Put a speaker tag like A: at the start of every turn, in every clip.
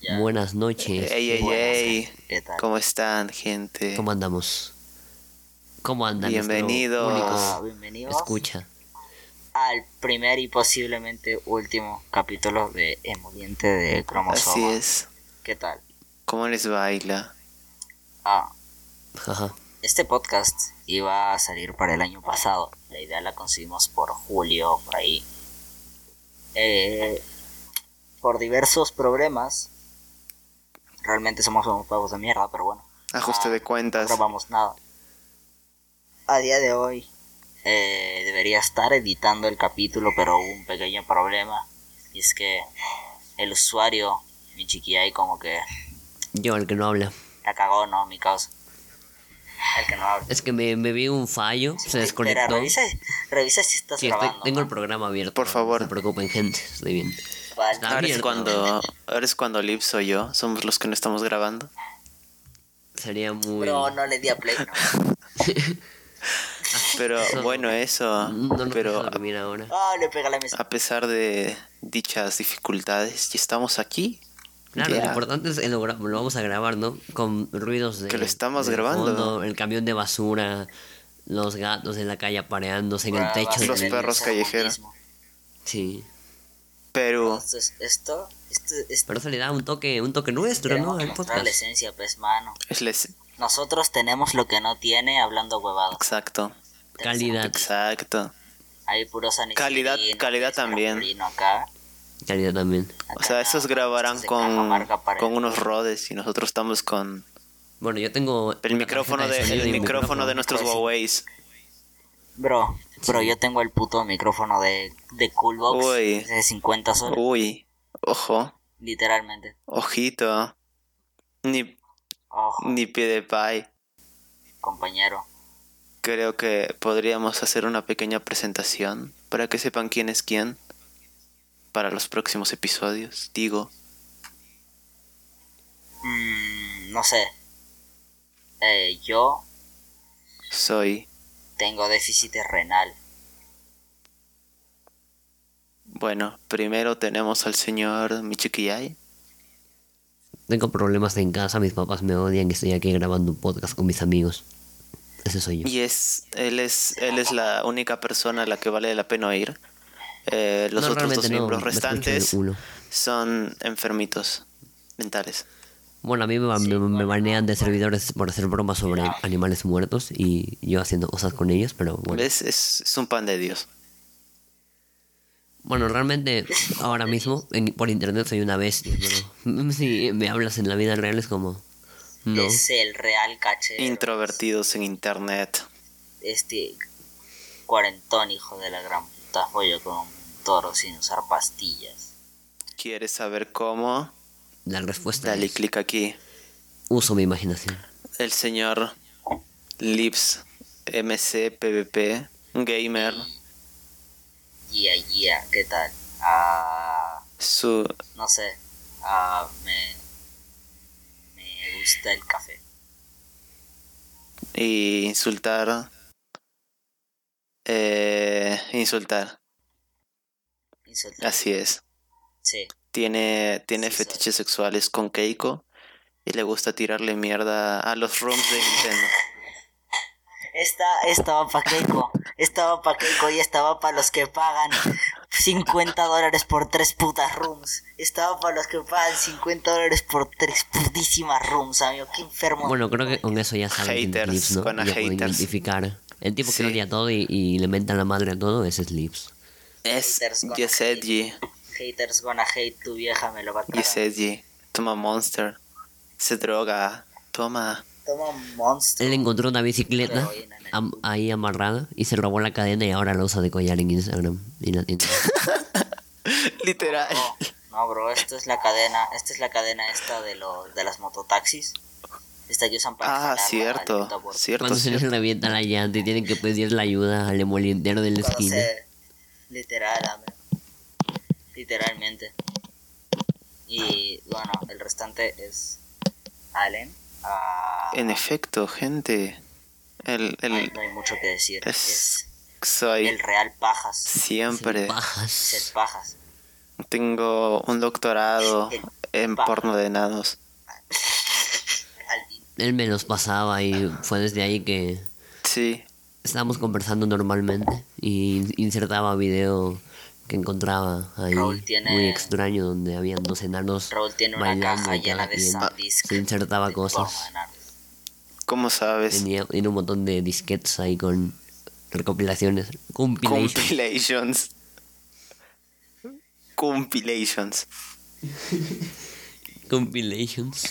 A: ya.
B: Buenas noches.
C: Ey, ey,
A: Buenas,
C: ey.
A: ¿Qué tal?
C: ¿Cómo están, gente?
B: ¿Cómo andamos? ¿Cómo andan?
C: Bienvenidos.
A: Ah, bienvenidos
B: Escucha.
A: al primer y posiblemente último capítulo de Emoliente de Cromosoma.
C: Así es.
A: ¿Qué tal?
C: ¿Cómo les baila?
A: Ah,
B: Ajá.
A: este podcast iba a salir para el año pasado. La idea la conseguimos por julio, por ahí. Eh, por diversos problemas. Realmente somos unos pavos de mierda, pero bueno.
C: Ajuste
A: Ah,
C: de
A: No
C: cuentas.
A: grabamos nada. A día de hoy eh, debería estar editando el capítulo, pero hubo un pequeño problema. Y es que el usuario, mi chiquilla, como que
B: Yo, el que no habla.
A: la cagó, ¿no? Mi causa. El que no habla.
B: Es que me, me vi un fallo, se
A: Espera,
B: desconectó.
A: revisa, revisa si estás
B: Sí, estoy-
A: grabando.
B: tengo el
A: ¿no?
B: programa abierto.
C: Por favor.
B: No se preocupen, gente. Estoy bien.
C: Ahora es cuando, ahora es cuando Lips o yo somos los que no estamos grabando.
B: Sería muy.
A: Bro, no le di a play. no.
C: Pero
B: Eso-
C: bueno, eso.
B: No
C: Pero a,
B: ahora.
A: Ah, le pega la mesa.
C: a pesar de dichas dificultades, ya estamos aquí.
B: Claro, lo importante es que lo, lo vamos a grabar, ¿no? Con ruidos de.
C: Que lo estamos
B: de
C: grabando.
B: fondo, el camión de basura, los gatos en la calle apareándose en el techo.
C: Los perros callejeros.
B: Sí.
C: Pero
A: Entonces, esto, esto, esto
B: Pero eso le da un toque, un toque nuestro, ¿no? Al
A: mostrar la
B: podcast.
A: esencia, pues, mano.
C: es les...
A: Nosotros tenemos lo que no tiene hablando huevadas.
C: Exacto.
B: Calidad.
C: Exacto.
A: Hay puros
C: Calidad- calidad
A: este,
C: también.
A: acá.
B: Calidad también.
C: O sea, estos grabarán con, con unos rodes y nosotros estamos con
B: Bueno, yo tengo.
C: el micrófono de, el micrófono de nuestros
A: Pues sí.
C: Huawei.
A: Bro, bro, yo tengo el puto micrófono de, de Coolbox
C: Uy.
A: de 50 soles,
C: Uy, ojo,
A: literalmente.
C: ojito. Ni,
A: Ojo,
C: ni pie de pie.
A: compañero.
C: Creo que podríamos hacer una pequeña presentación para que sepan quién es quién para los próximos episodios. Digo,
A: Mm, no sé. Eh, yo
C: soy,
A: tengo déficit renal.
C: bueno, primero tenemos al señor Michikiyai.
B: Tengo problemas en casa, mis papás me odian y estoy aquí grabando un podcast con mis amigos. Ese soy yo.
C: Y es, él es, él es la única persona a la que vale la pena oír. Eh, los
B: No,
C: otros dos miembros restantes son enfermitos mentales.
B: Bueno, a mí me, me, me banean de servidores por hacer bromas sobre animales muertos y yo haciendo cosas con ellos, pero bueno.
C: ¿Ves? Es, es un pan de Dios.
B: Bueno, realmente ahora mismo en- por internet soy una bestia, pero si me hablas en la vida real es como... No.
A: Es el real caché.
C: Introvertidos en internet.
A: Este cuarentón, hijo de la gran puta, follo con un toro sin usar pastillas.
C: ¿Quieres saber cómo?
B: La respuesta
C: Dale
B: es,
C: clic aquí.
B: uso mi imaginación.
C: El señor Lips MC PvP Gamer.
A: Yeah, yeah, ¿qué tal? Ah,
C: Su
A: no sé. Ah, me. Me gusta el café.
C: y insultar. Eh, insultar.
A: Insultar.
C: Así es.
A: Sí.
C: Tiene, tiene
A: Sí,
C: fetiches sexuales con Keiko y le gusta tirarle mierda a los rooms de Nintendo.
A: Esta, esta va pa' Keiko. Esta va pa' Keiko y esta va para los que pagan 50 dólares por tres putas rooms. Esta va para los que pagan 50 dólares por tres putísimas rooms, amigo. Qué enfermo.
B: Bueno, creo que con eso ya saben
C: Haters,
B: Lips, ¿no?
C: gonna
B: Ya pueden
C: haters.
B: identificar. El tipo
C: Sí.
B: que odia todo y, y le menta la madre a todo, ese es Lips.
C: Es
A: hate.
C: Edgy.
A: Haters gonna hate tu vieja, me lo va a cagar.
C: Yes Edgy. Toma Monster. Se droga. Toma.
A: Toma un monstruo.
B: Él encontró una bicicleta am- ahí amarrada y se robó la cadena y ahora la usa de collar en Instagram. Y la tiene.
C: Literal.
A: No, no, bro, esto es la cadena, esta es la cadena esta de los de las mototaxis. Esta que usan para
C: Ah, cierto. Cierto,
B: Cuando se les revienta la llanta y tienen que pedir la ayuda al emolientero de la
A: Cuando
B: esquina.
A: se- Literal, hombre. Literalmente. Y bueno, el restante es Allen. Ah,
C: En efecto, gente. El,
A: no, hay,
C: el,
A: no hay mucho que decir.
C: es,
A: Es
C: soy
A: el real pajas.
C: siempre.
A: Ser
B: Pajas.
A: pajas.
C: Tengo un doctorado en porno de enanos.
A: Al-
B: Él me los pasaba y fue desde ahí que
C: Sí,
B: estábamos conversando normalmente y insertaba video que encontraba ahí
A: Raúl tiene-
B: muy extraño donde habían dos enanos
A: Raúl tiene una
B: bailando
A: caja
B: y
A: llena de Sandisk.
B: se insertaba
A: de
B: cosas.
C: ¿cómo sabes?
B: Tenía, tenía un montón de disquetes ahí con recopilaciones, compilations.
C: Compilations. Compilations.
B: compilations.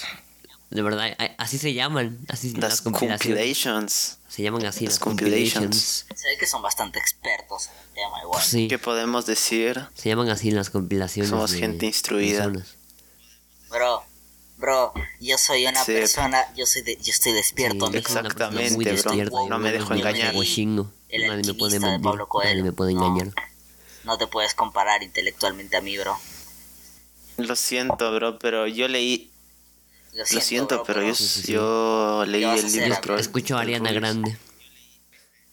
B: De verdad, así se llaman, así las,
C: Las
B: compilaciones.
C: compilations.
B: Se llaman así
C: Las
B: las
C: compilations.
B: compilations.
A: Se ve que son bastante expertos en el tema igual.
B: Sí,
C: ¿Qué podemos decir?
B: se llaman así las compilaciones.
C: Somos
B: de
C: gente instruida.
B: personas.
A: Bro, bro, yo soy una
C: Sí.
A: persona, yo soy de, yo estoy despierto,
B: Sí,
C: Exactamente,
B: muy
C: bro.
B: y
C: No me dejo engañar.
A: El
B: Nadie me puede
A: alquimista de
B: mentir,
A: Pablo Coelho.
B: nadie me puede
A: No.
B: engañar.
A: No te puedes comparar intelectualmente a mí, bro.
C: Lo siento, bro, pero yo leí.
A: Lo
C: Lo siento,
A: bro,
C: pero yo,
B: Sí, sí, sí.
C: yo leí
A: ¿Qué vas a
C: el libro. del-
B: Escucho a Ariana. Grande.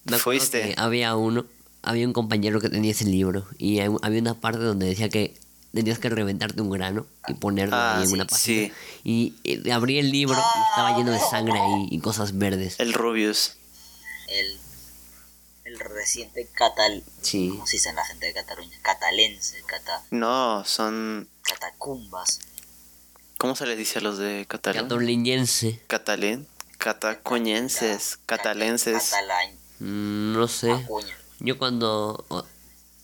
B: Me acuerdo
C: ¿Fuiste?
B: que había uno, había un compañero que tenía ese libro y hay- había una parte donde decía que tenías que reventarte un grano y ponerlo
C: Ah,
B: ahí en
C: sí,
B: una página.
C: sí.
B: Y, eh, abrí el libro y estaba lleno de sangre ahí y cosas verdes.
C: El Rubius.
A: El, el reciente catal...
B: Sí.
A: ¿Cómo se dice en la gente de Cataluña? Catalense, cata,
C: No, son.
A: catacumbas.
C: ¿Cómo se les dice a los de Catalán?
B: Catoliñense.
C: Catalén. Catacuñenses. Catalenses.
A: Catalán,
B: Mm, No sé.
A: Acuña.
B: Yo cuando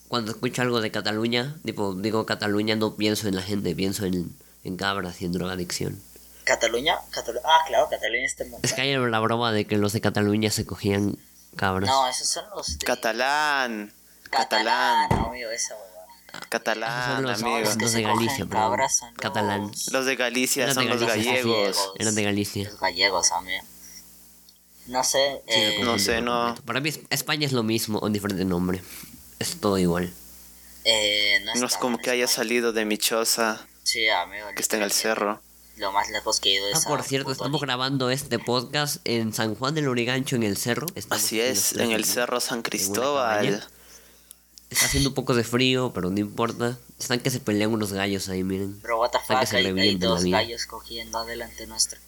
B: cuando escucho algo de Cataluña, tipo, digo Cataluña, no pienso en la gente, pienso en, en cabras y en drogadicción.
A: ¿Cataluña? Catalu- ah, claro, Cataluña está en
B: Es que hay la broma de que los de Cataluña se cogían cabras.
A: No, esos son los de...
C: Catalán.
A: Catalán,
C: Catalán.
A: amigo, esa.
C: Catalán,
B: los,
C: amigo.
A: los
B: los de Galicia,
A: son
B: catalán.
A: los-
C: Los de Galicia
B: Eran
C: son
B: de
C: los
B: Galicia,
C: gallegos.
B: Eran de Galicia.
A: Los gallegos, amigo. No sé, eh,
C: No sé, no.
B: Para mí es- España es lo mismo, con diferente nombre. Es todo igual.
A: eh, no,
C: No es como que haya salido de mi choza,
A: Sí, amigo.
C: que está en el cerro.
A: Lo más lejos que he ido
B: Ah,
A: es a
B: por cierto, estamos grabando este podcast en San Juan del Origancho, en el cerro. Estamos
C: Así es,
B: los
C: en el cerro San
B: en una
C: Cristóbal.
B: Está haciendo un poco de frío, pero no importa. Están que se pelean unos gallos ahí, miren.
A: Pero what the
B: Están que
A: fuck,
B: se
A: hay, hay dos gallos cogiendo adelante nuestro.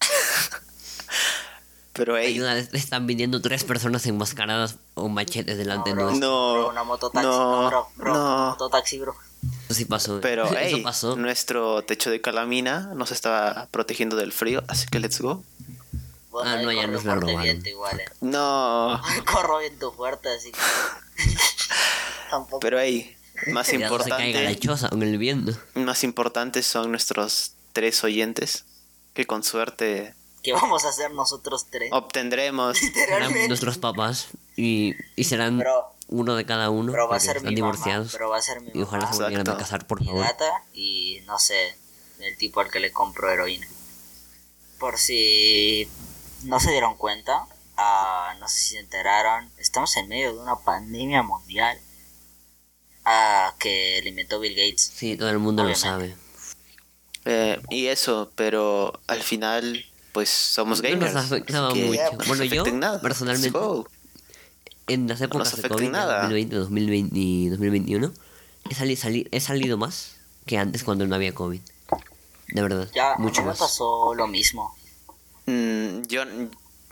C: Pero hey,
B: Ayuda, están viniendo tres personas enmascaradas o machetes delante de
A: bro,
B: nosotros.
A: bro,
C: no,
A: una mototaxi,
C: no,
A: no, bro, bro,
C: no.
A: mototaxi, bro.
B: Eso sí pasó.
C: pero
B: Eso
C: hey,
B: pasó.
C: nuestro techo de calamina nos está protegiendo del frío, así que let's go.
B: Ah,
A: ahí
B: no, ya nos la
A: fuerte
B: robaron.
A: viento igual, eh.
C: No,
A: Corro viento fuerte, así que... Tampoco...
C: pero hey, más
B: Ya no se caiga la
C: importante,
B: choza con el viento.
C: más importantes son nuestros tres oyentes, que con suerte
A: ¿Qué vamos a hacer nosotros tres?
C: obtendremos.
B: Serán
A: Literalmente.
B: nuestros papás y, y serán
A: Bro,
B: uno de cada uno.
A: pero va a ser
B: están
A: mi mamá,
B: divorciados.
A: pero va a ser mi
B: Y ojalá
A: mamá,
B: se volvieran a casar, por
A: mi
B: favor.
A: gata y no sé, el tipo al que le compro heroína. Por si no se dieron cuenta, ah, no sé si se enteraron, estamos en medio de una pandemia mundial ah, que le inventó Bill Gates.
B: Sí, todo el mundo lo sabe.
C: Eh, y eso, pero al final, pues somos
B: No nos
C: gamers.
B: afectaba
C: así que
B: mucho.
C: no nos
B: Bueno, yo,
C: nada.
B: personalmente. En las épocas de
C: afecta en
B: COVID, de
C: nada.
B: 2020, 2020 y 2021, he, sali- sali- he salido más que antes cuando no había COVID. De verdad,
A: Ya,
B: mucho
A: a mí me
B: más.
A: pasó lo mismo.
C: Mm, yo,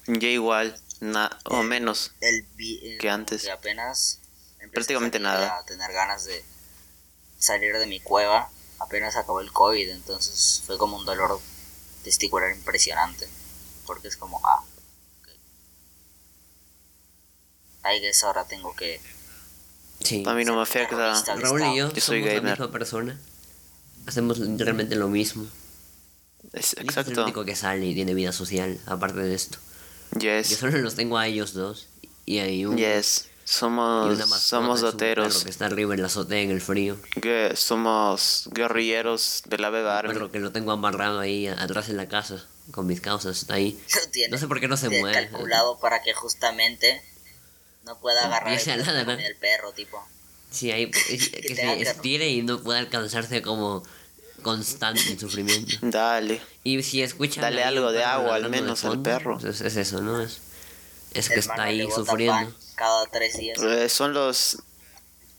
C: yo igual, na- o menos.
A: El, el-
C: Que antes.
A: que apenas
C: Prácticamente
A: a
C: nada.
A: A tener ganas de salir de mi cueva. Apenas acabó el COVID, entonces fue como un dolor testicular impresionante. Porque es como, ah, ok. Ay, que es ahora tengo que.
B: Sí.
C: A mí no me afecta.
B: Raúl y yo.
C: Yo soy
B: somos la misma persona. Hacemos literalmente lo mismo.
C: Es-
B: Liz Es el
C: exacto.
B: único que sale y tiene vida social, aparte de esto. Yo
C: Yes.
B: solo los tengo a ellos dos. Y hay un,
C: Yes. Somos, somos doteros.
B: que está arriba en la azotea en el frío.
C: Que somos guerrilleros del ave
B: Un
C: Barbie.
B: perro que lo tengo amarrado ahí atrás en la casa con mis causas. Está ahí. No sé por qué no se mueve.
A: calculado para que justamente no pueda agarrar el,
B: ladrar.
A: el perro, tipo.
B: Sí, ahí es- que
A: te
B: se
A: ¿no?
B: estire y no pueda alcanzarse como constante en sufrimiento.
C: Dale.
B: Y si escuchan
C: Dale algo de agua al menos al perro.
B: pues es eso, ¿no? Es, es que está ahí sufriendo.
A: cada tres días.
C: Eh, son los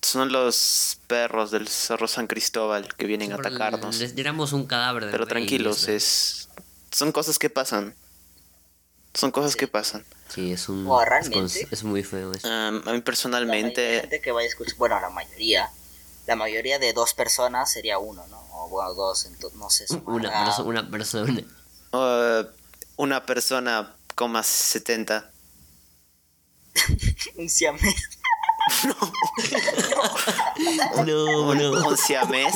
C: Son los perros del Cerro San Cristóbal que vienen a atacarnos.
B: Les tiramos un cadáver de
C: Pero tranquilos,
B: eso.
C: es... Son cosas que pasan. Son cosas que pasan.
B: Sí, es un...
A: O
B: es,
A: realmente.
B: cons- es muy feo eso.
C: Um, a mí
A: La
C: personalmente...
A: gente que vaya a escuchar, bueno, la mayoría, la mayoría de dos personas sería uno, ¿no? O bueno, dos, entonces, no sé.
B: Una, perso- una persona.
C: uh, una persona con más 70.
A: Un siamés.
B: No, no.
C: Un siamés.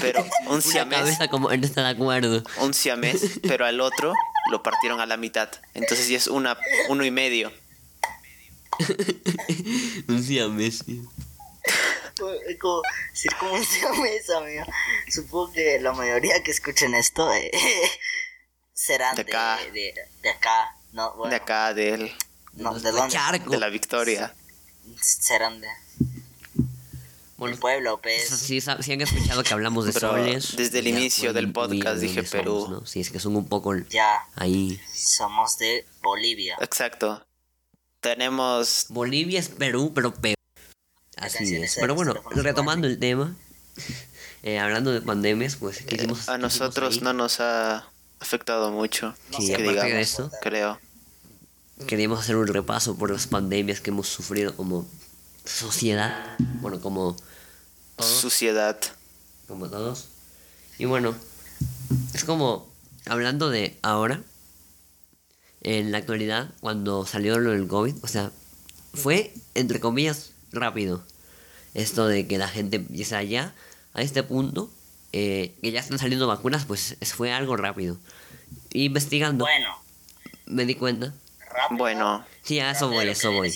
C: Pero un
B: Una
C: siamés.
B: cabeza como no está de acuerdo.
C: Un siamés. Pero al otro lo partieron a la mitad. Entonces ya es una, uno y medio.
B: Un siamés. sí.
A: Es como siamés, amigo. Supongo que la mayoría que escuchen esto eh, serán
C: De
A: de,
C: acá.
A: de, de acá. No, bueno,
C: De acá, del,
A: No, ¿de dónde?
B: Charco.
C: de la Victoria.
A: serán de
B: Bueno,
A: del pueblo, pues.
B: sí, han escuchado que hablamos de
C: Pero
B: soles.
C: desde el
B: ya
C: inicio del podcast
B: de
C: dije
B: somos,
C: Perú.
B: ¿no? Sí, es que son un poco
A: Ya,
B: ahí.
A: somos de Bolivia.
C: Exacto. Tenemos
B: Bolivia es Perú, pero peor. Así es. Pero bueno, retomando el tema, eh, hablando de pandemias, pues ¿qué hicimos- qué
C: a nosotros no nos ha afectado mucho.
B: Sí,
C: que
B: aparte de
C: digamos,
B: eso.
C: creo.
B: Queríamos hacer un repaso por las pandemias que hemos sufrido como sociedad, bueno, como todos,
C: Suciedad.
B: como todos. Y bueno, es como hablando de ahora, en la actualidad, cuando salió lo del COVID, o sea, fue entre comillas rápido. Esto de que la gente empieza allá, a este punto, eh, que ya están saliendo vacunas, pues es- fue algo rápido. Y investigando,
A: Bueno,
B: me di cuenta.
A: rápido.
C: Bueno,
B: Sí, a eso voy, a eso voy.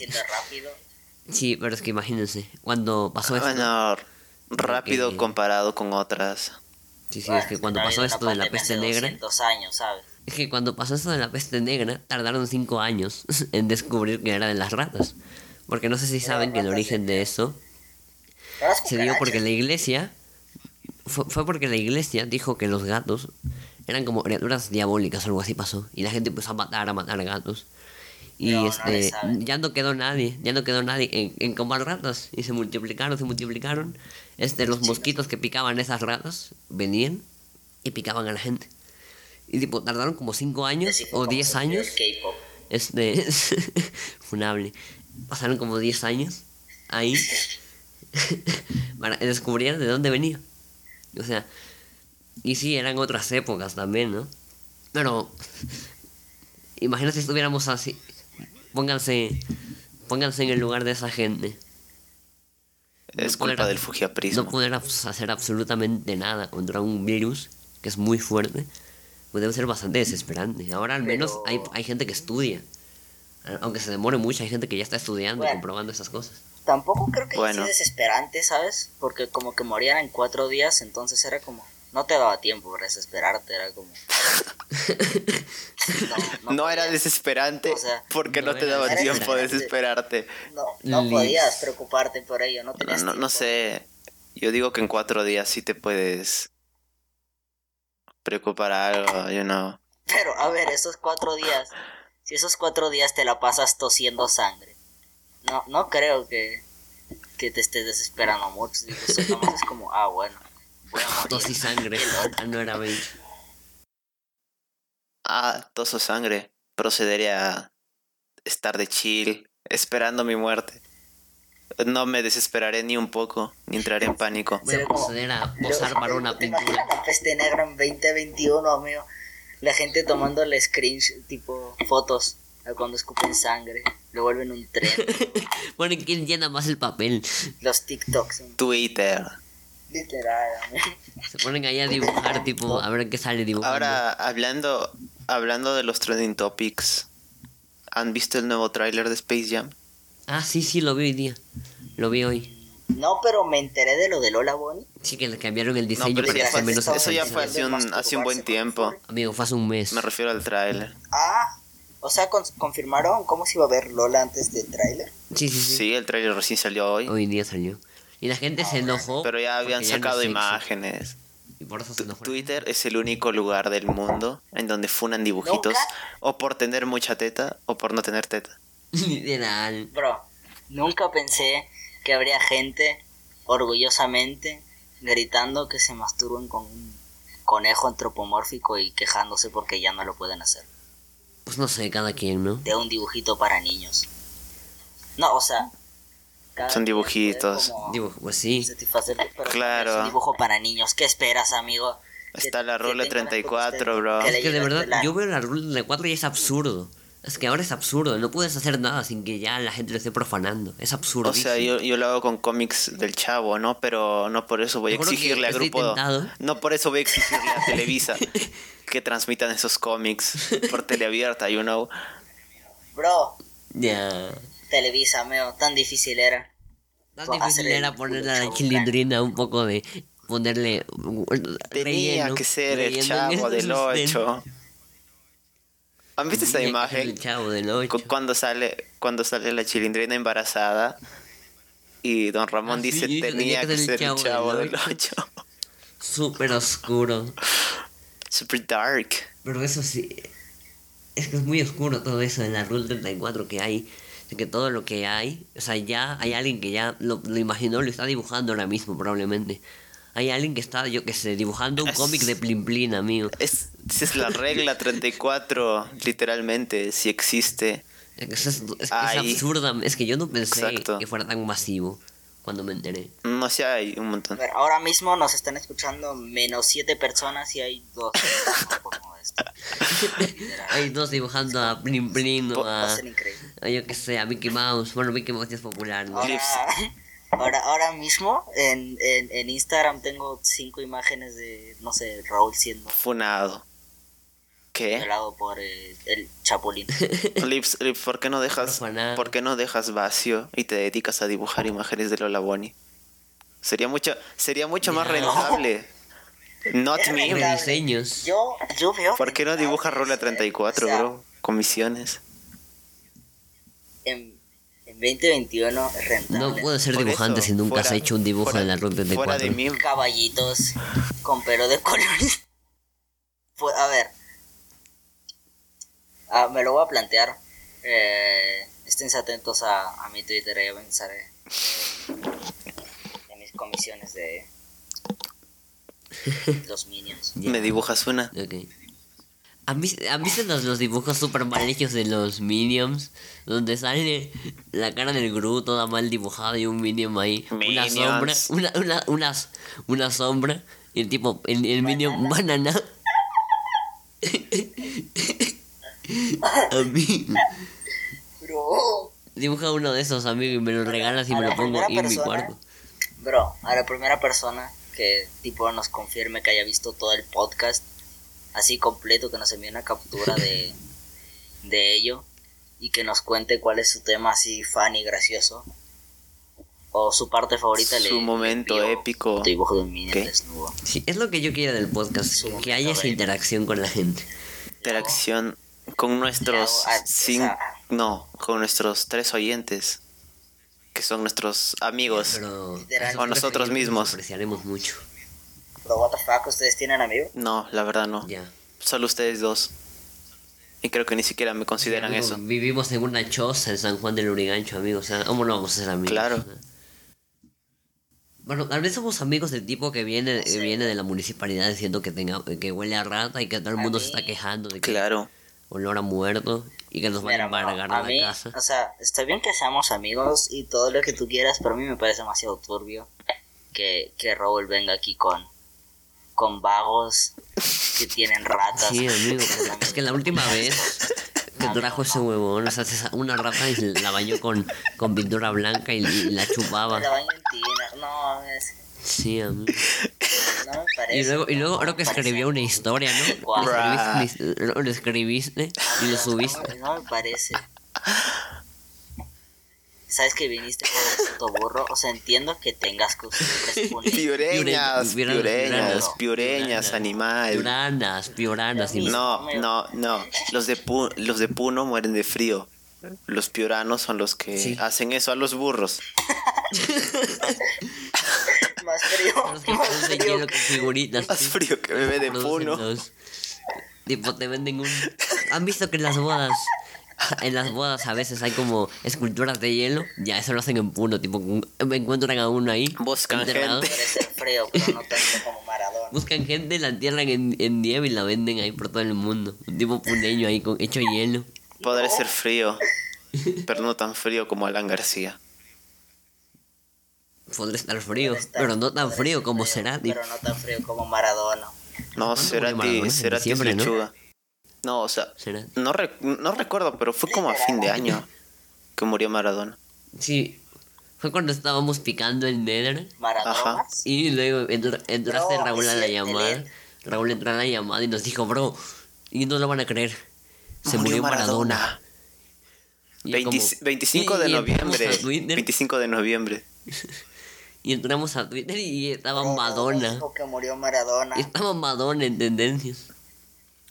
B: Sí, pero es que imagínense, cuando pasó esto...
C: bueno, rápido
B: que-
C: comparado con otras.
B: Sí, sí,
A: Bueno,
B: es que cuando pasó esto de la peste negra...
A: 200 años, ¿sabes?
B: Es que cuando pasó esto de la peste negra, tardaron cinco años en descubrir que era de las ratas. Porque no sé si saben que el origen de eso se dio porque la iglesia... Fue, fue porque la iglesia dijo que los gatos eran como criaturas diabólicas o algo así pasó. Y la gente empezó a matar, a matar gatos. Y
A: no
B: este, ya no quedó nadie, ya no quedó nadie en, en comer ratas. Y se multiplicaron, se multiplicaron. Este, los mosquitos que picaban esas ratas venían y picaban a la gente. Y tipo, tardaron como 5 años o
A: como
B: 10
A: se creó
B: años. Este, funable. Pasaron como 10 años ahí para descubrir de dónde venía. O sea, y sí, eran otras épocas también, ¿no? Pero, imagínate si estuviéramos así. Pónganse, pónganse en el lugar de esa gente.
C: Es
B: No
C: culpa
B: podrá-
C: del fujiaprismo.
B: No poder hacer absolutamente nada contra un virus que es muy fuerte, pues debe ser bastante desesperante. Ahora al menos
A: Pero-
B: hay, hay gente que estudia. Aunque se demore mucho, hay gente que ya está estudiando y
A: Bueno.
B: comprobando esas cosas.
A: Tampoco creo que
C: Bueno.
A: sea desesperante, ¿sabes? Porque como que morían en cuatro días, entonces era como... No te daba tiempo para desesperarte, era como... No,
C: No era desesperante
A: O sea,
C: porque
B: no
C: no, te daba tiempo de desesperarte.
A: No, no podías preocuparte por ello, no
C: No,
A: tenías
C: no, no sé. Yo digo que en cuatro días sí te puedes preocupar algo, you know.
A: Pero, a ver, esos cuatro días... Si esos cuatro días te la pasas tosiendo sangre, no, no creo que, que te estés desesperando mucho. Digo, nomás es como, ah, bueno, voy a morir.
B: Tos y sangre. Ah, no era baby.
C: Ah, toso sangre. Procedería a estar de chill, esperando mi muerte. No me desesperaré ni un poco, ni entraré en pánico.
B: Voy a proceder a posar para una
A: ¿Te imaginas
B: pintura.
A: la peste negra en 2021, amigo? La gente tomándole screenshot, tipo fotos cuando escupen sangre, lo vuelven un tren.
B: Bueno, ¿quién llena más el papel?
A: Los TikToks,
C: Twitter.
A: literal.
B: Se ponen ahí a dibujar, tipo, a ver qué sale dibujando.
C: Ahora, hablando, hablando de los trending topics, ¿han visto el nuevo tráiler de Space Jam?
B: Ah, sí, sí, lo vi hoy día. Lo vi hoy.
A: No, pero me enteré de lo de Lola Bonnie.
B: Sí que le cambiaron el
C: No,
B: diseño
C: pero
B: para que
C: ya
B: sea
C: fue,
B: menos
C: eso ya fue hace un, hace un buen tiempo.
B: Amigo, fue hace un mes.
C: Me refiero al tráiler.
A: Ah, o sea, con- confirmaron cómo se iba a ver Lola antes del tráiler.
B: Sí, sí, sí.
C: Sí, el tráiler recién salió hoy,
B: Hoy día salió. Y la gente se enojó.
C: pero ya habían
B: no
C: sacado
B: es sexy.
C: imágenes.
B: Y por eso se enojó.
C: Twitter es el único lugar del mundo en donde funan dibujitos
A: Nunca-
C: o por tener mucha teta o por no tener teta.
B: Literal.
A: Bro, nunca pensé que habría gente orgullosamente gritando que se masturban con un conejo antropomórfico y quejándose porque ya no lo pueden hacer.
B: Pues no sé, cada quien, ¿no?
A: De un dibujito para niños. No, o sea. cada
C: Son dibujitos.
A: como
B: Dibujo, pues sí.
C: Claro.
A: Es un dibujo para niños. ¿Qué esperas, amigo?
C: Está la
A: que las
C: 34,
A: cosas
C: bro.
A: que
B: Es que de verdad,
A: la-
B: yo veo la ruleta de 4 y es absurdo. Es que ahora es absurdo, no puedes hacer nada sin que ya la gente lo esté profanando. Es absurdo.
C: O sea, yo, yo lo hago con cómics del chavo, ¿no? Pero no por eso voy a exigirle a Grupo... No por eso voy a exigirle a Televisa que transmitan esos cómics por teleabierta, you know.
A: Bro,
B: Ya.
A: Televisa, meo, tan difícil era.
B: Tan
A: Hacer
B: difícil era ponerle a la
A: chavo
B: chilindrina un poco de. ponerle.
C: Tenía
B: relleno,
C: que ser el chavo del
B: el sustento.
C: 8. ¿Han visto
B: que ser El
C: imagen?
B: chavo del
C: Cu-
B: 8.
C: Cuando sale, cuando sale la chilindrina embarazada y don Ramón
B: Ah,
C: dice
B: dice,
C: tenía que ser el chavo del 8.
B: Súper oscuro.
C: Super dark.
B: Pero eso sí. Es que es muy oscuro todo eso en la Rule 34 que hay. De que todo lo que hay. O sea, ya hay alguien que ya lo, lo imaginó, lo está dibujando ahora mismo, probablemente. Hay alguien que está, yo que sé, dibujando un
C: Es-
B: cómic de Plin Plin, amigo.
C: Es, es la regla 34, literalmente, si existe.
B: Es, es, es que es absurda. Es que yo no pensé
C: Exacto.
B: que fuera tan masivo cuando me enteré.
C: No sé, hay un montón.
A: A ver, ahora mismo nos están escuchando menos siete personas y hay dos. como esto.
B: Hay dos dibujando a Plin Plin o
A: a
B: a, a yo que sé, a Mickey Mouse. Bueno, Mickey Mouse ya es popular, ¿no?
A: Ahora, ahora, ahora mismo en, en, en Instagram tengo cinco imágenes de, no sé, Raúl siendo
C: Funado. ¿Qué?
A: violado por eh, el Chapulín.
C: Lips, Lips, ¿por qué no dejas. ¿por qué no dejas vacío y te dedicas a dibujar imágenes de Lola Bonnie? Sería mucho, sería mucho más
B: Ya.
C: rentable. Not
A: Es
C: me.
B: Diseños.
A: Yo, yo veo.
C: ¿Por qué no dibujas Rola 34,
A: O sea,
C: bro? Comisiones.
A: En, en 2021 es rentable.
B: No puedes ser
C: Por
B: dibujante
C: eso,
B: si nunca has hecho un dibujo
C: fuera-
B: de la
C: Fuera de
B: 34.
C: mí.
A: Caballitos con pelo de colores. Pues, a ver. Ah, me lo voy a plantear. Eh, esténse atentos a, a mi Twitter, ahí avanzaré eh, de mis comisiones de los minions.
B: Ya.
C: Me dibujas una.
B: Ok. ¿Han vis- han visto los, los dibujos super mal hechos de los Minions? Donde sale la cara del Gru toda mal dibujada y un Minion ahí. Una sombra. Una, una, una, una sombra. Y el tipo, el, el Minion banana. A mí.
A: Bro,
B: Dibuja uno de esos, amigo, y me lo regalas y me lo pongo aquí en mi cuarto.
A: bro, a la primera persona que tipo nos confirme que haya visto todo el podcast así completo, que nos envíe una captura de, de ello y que nos cuente cuál es su tema así fan y gracioso o su parte favorita.
C: Su momento épico.
A: tu dibujo de un
C: ¿Qué?
A: desnudo.
B: Sí, es lo que yo quiero del podcast,
A: Su
B: que haya esa interacción con la gente.
C: Interacción con nuestros
A: ah, o
C: cin-
A: sea-
C: no, con nuestros tres oyentes. Que son nuestros amigos.
B: Pero
C: O nosotros mismos.
B: apreciaremos mucho.
A: Pero what the fuck, ¿ustedes tienen amigos?
C: No, la verdad no.
B: Ya.
C: Solo ustedes dos. Y creo que ni siquiera me consideran
B: Amigo,
C: eso.
B: Vivimos en una choza en San Juan del Urigancho, amigos. O sea, ¿cómo no vamos a ser amigos?
C: Claro.
B: Bueno, tal vez somos amigos del tipo que viene, que viene de la municipalidad diciendo que tenga que huele a rata y que todo el mundo se está quejando de que
C: Claro.
B: Olor a muerto y que nos van a embargar
A: a
B: la
A: mí,
B: casa.
A: o sea, está bien que seamos amigos y todo lo que tú quieras, pero a mí me parece demasiado turbio que, que Raúl venga aquí con, con vagos que tienen ratas.
B: Sí, amigo, es que la última vez que trajo ese huevón, o sea, una rata y la bañó con, con pintura blanca y, y la chupaba.
A: La baño en tina. No, es-
B: Sí,
A: no me parece.
B: Y luego, y luego creo que escribió una historia, ¿no? Lo escribiste, lo escribiste y lo subiste.
A: No, me- no me parece. ¿Sabes que viniste por el puto burro? O sea, entiendo que tengas que usar
C: Piureñas,
B: Piureñas,
C: piureñas, piureñas,
B: piuranas,
C: animal.
B: Piuranas, piuranas. y-
C: No, no, no. Los de, Pu- los de Puno mueren de frío. Los piuranos son los que
B: Sí.
C: hacen eso a los burros.
A: Más frío.
B: Los que
A: Más frío.
B: hielo con figuritas.
C: Más frío que bebé de Puno.
B: los- Tipo, te venden un... ¿Han visto que en las bodas en las bodas a veces hay como esculturas de hielo, ya eso lo hacen en puno, tipo, me encuentran a uno ahí.
C: Buscan
B: enterrado.
C: gente.
A: Frío, pero no tanto como Maradona.
B: Buscan gente, la entierran en, en nieve y la venden ahí por todo el mundo. Un tipo puneño ahí con, hecho hielo.
C: Podré ser frío, pero no tan frío como Alan García.
B: Podría estar frío,
A: estar-
B: pero no tan frío como
A: frío,
B: Cerati.
A: Pero no tan frío como Maradona.
C: No,
B: ¿Cuándo murió
C: Cerati,
B: Maradona?
C: Cerati es lechuga. No, o sea, no, rec- no recuerdo, pero fue como a fin de año que murió Maradona.
B: Sí, fue cuando estábamos picando el Nether
A: Maradona.
B: y luego entró, entraste
A: Bro,
B: Raúl a la llamada. Raúl entró a la llamada y nos dijo, bro, y no lo van a creer. Se murió, Maradona. Y yo
C: 20
B: como-
C: 25
B: y-
C: de noviembre.
B: a Twitter,
C: 25 de noviembre.
B: y entramos a Twitter y estaba
A: Bro,
B: Madonna.
A: dijo que murió Maradona.
B: Y estaba Madonna en tendencias.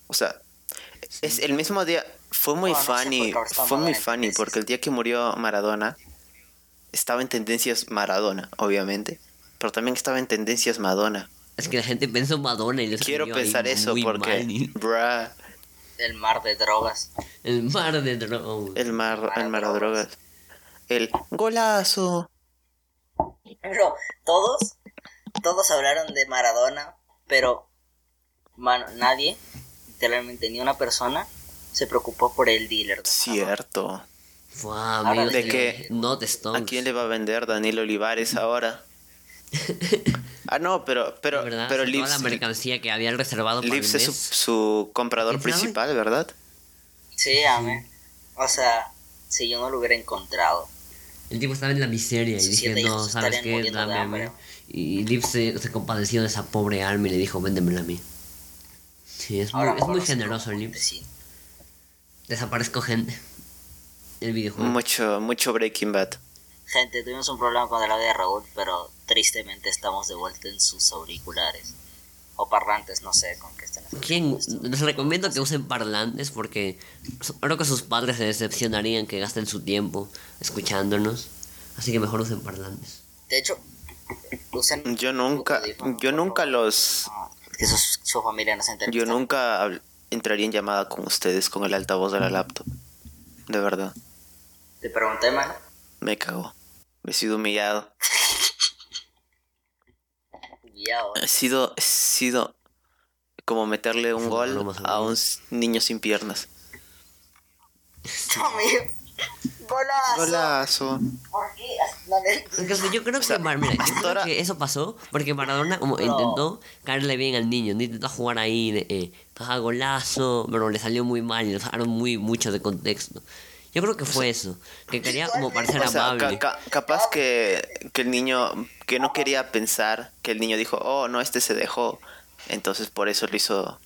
C: O sea, es el mismo día. Fue muy
A: No, no sé por
C: funny. fue muy funny porque el día que murió Maradona estaba en tendencias Maradona, obviamente. Pero también estaba en tendencias Madonna.
B: Es que la gente pensó Madonna y les
C: Quiero pensar eso
B: muy
C: porque,
B: mal.
C: bruh,
A: El mar de drogas.
B: El mar de drogas.
C: el mar, el
A: Maradrogas.
C: maradrogas. El golazo.
A: Bro, todos, todos hablaron de Maradona, pero, mano, nadie, literalmente ni una persona, se preocupó por el dealer. de.
C: Cierto.
B: Fua, amigos,
C: ¿De qué?
B: No te.
C: ¿A quién le va a vender Daniel Olivares ahora? Ah, no, pero, pero,
B: verdad,
C: pero
B: toda la
C: Lips,
B: mercancía que habían reservado para el
C: Lips es su, comprador principal, ¿verdad?
A: Sí, amén. O sea, si yo no lo hubiera encontrado.
B: El tipo estaba en la miseria y dije, no, ¿sabes qué? Dame a mí.
A: hambre.
B: Y Liv se, se compadeció de esa pobre alma y le dijo, véndemela a mí. Sí, es muy,
A: Ahora
B: es muy
A: conozco
B: generoso el Liv.
A: sí.
B: Desaparezco gente. El videojuego.
C: Mucho, mucho Breaking Bad.
A: Gente, tuvimos un problema con el audio de Raúl, pero tristemente estamos de vuelta en sus auriculares. O parlantes, no sé con qué están haciendo
B: ¿Quién?
A: esto.
B: Les recomiendo que usen parlantes porque creo que sus padres se decepcionarían que gasten su tiempo escuchándonos. Así que mejor usen parlantes.
A: De hecho, usen
C: Yo nunca, yo nunca los,
A: No, que su, su familia no se entere.
C: yo nunca entraría en llamada con ustedes con el altavoz de la laptop. De verdad,
A: Te pregunté, mano.
C: Me cago. He sido humillado.
A: Ya, o-
C: He sido, he sido como meterle un gol a un niño sin piernas.
A: Golazo.
C: Golazo.
A: ¿Por qué? No le-
B: Es que, o sea, yo creo que, Mar- mira, yo creo que eso pasó porque Maradona como
A: No.
B: intentó caerle bien al niño, intentó jugar ahí de eh, "Ah, golazo, pero le salió muy mal y lo sacaron muy mucho de contexto. Yo creo que fue eso, que quería como parecer
C: O sea,
B: amable.
C: ca- ca- capaz que, que el niño, que no quería pensar, que el niño dijo, oh, no, este se dejó. Entonces por eso lo hizo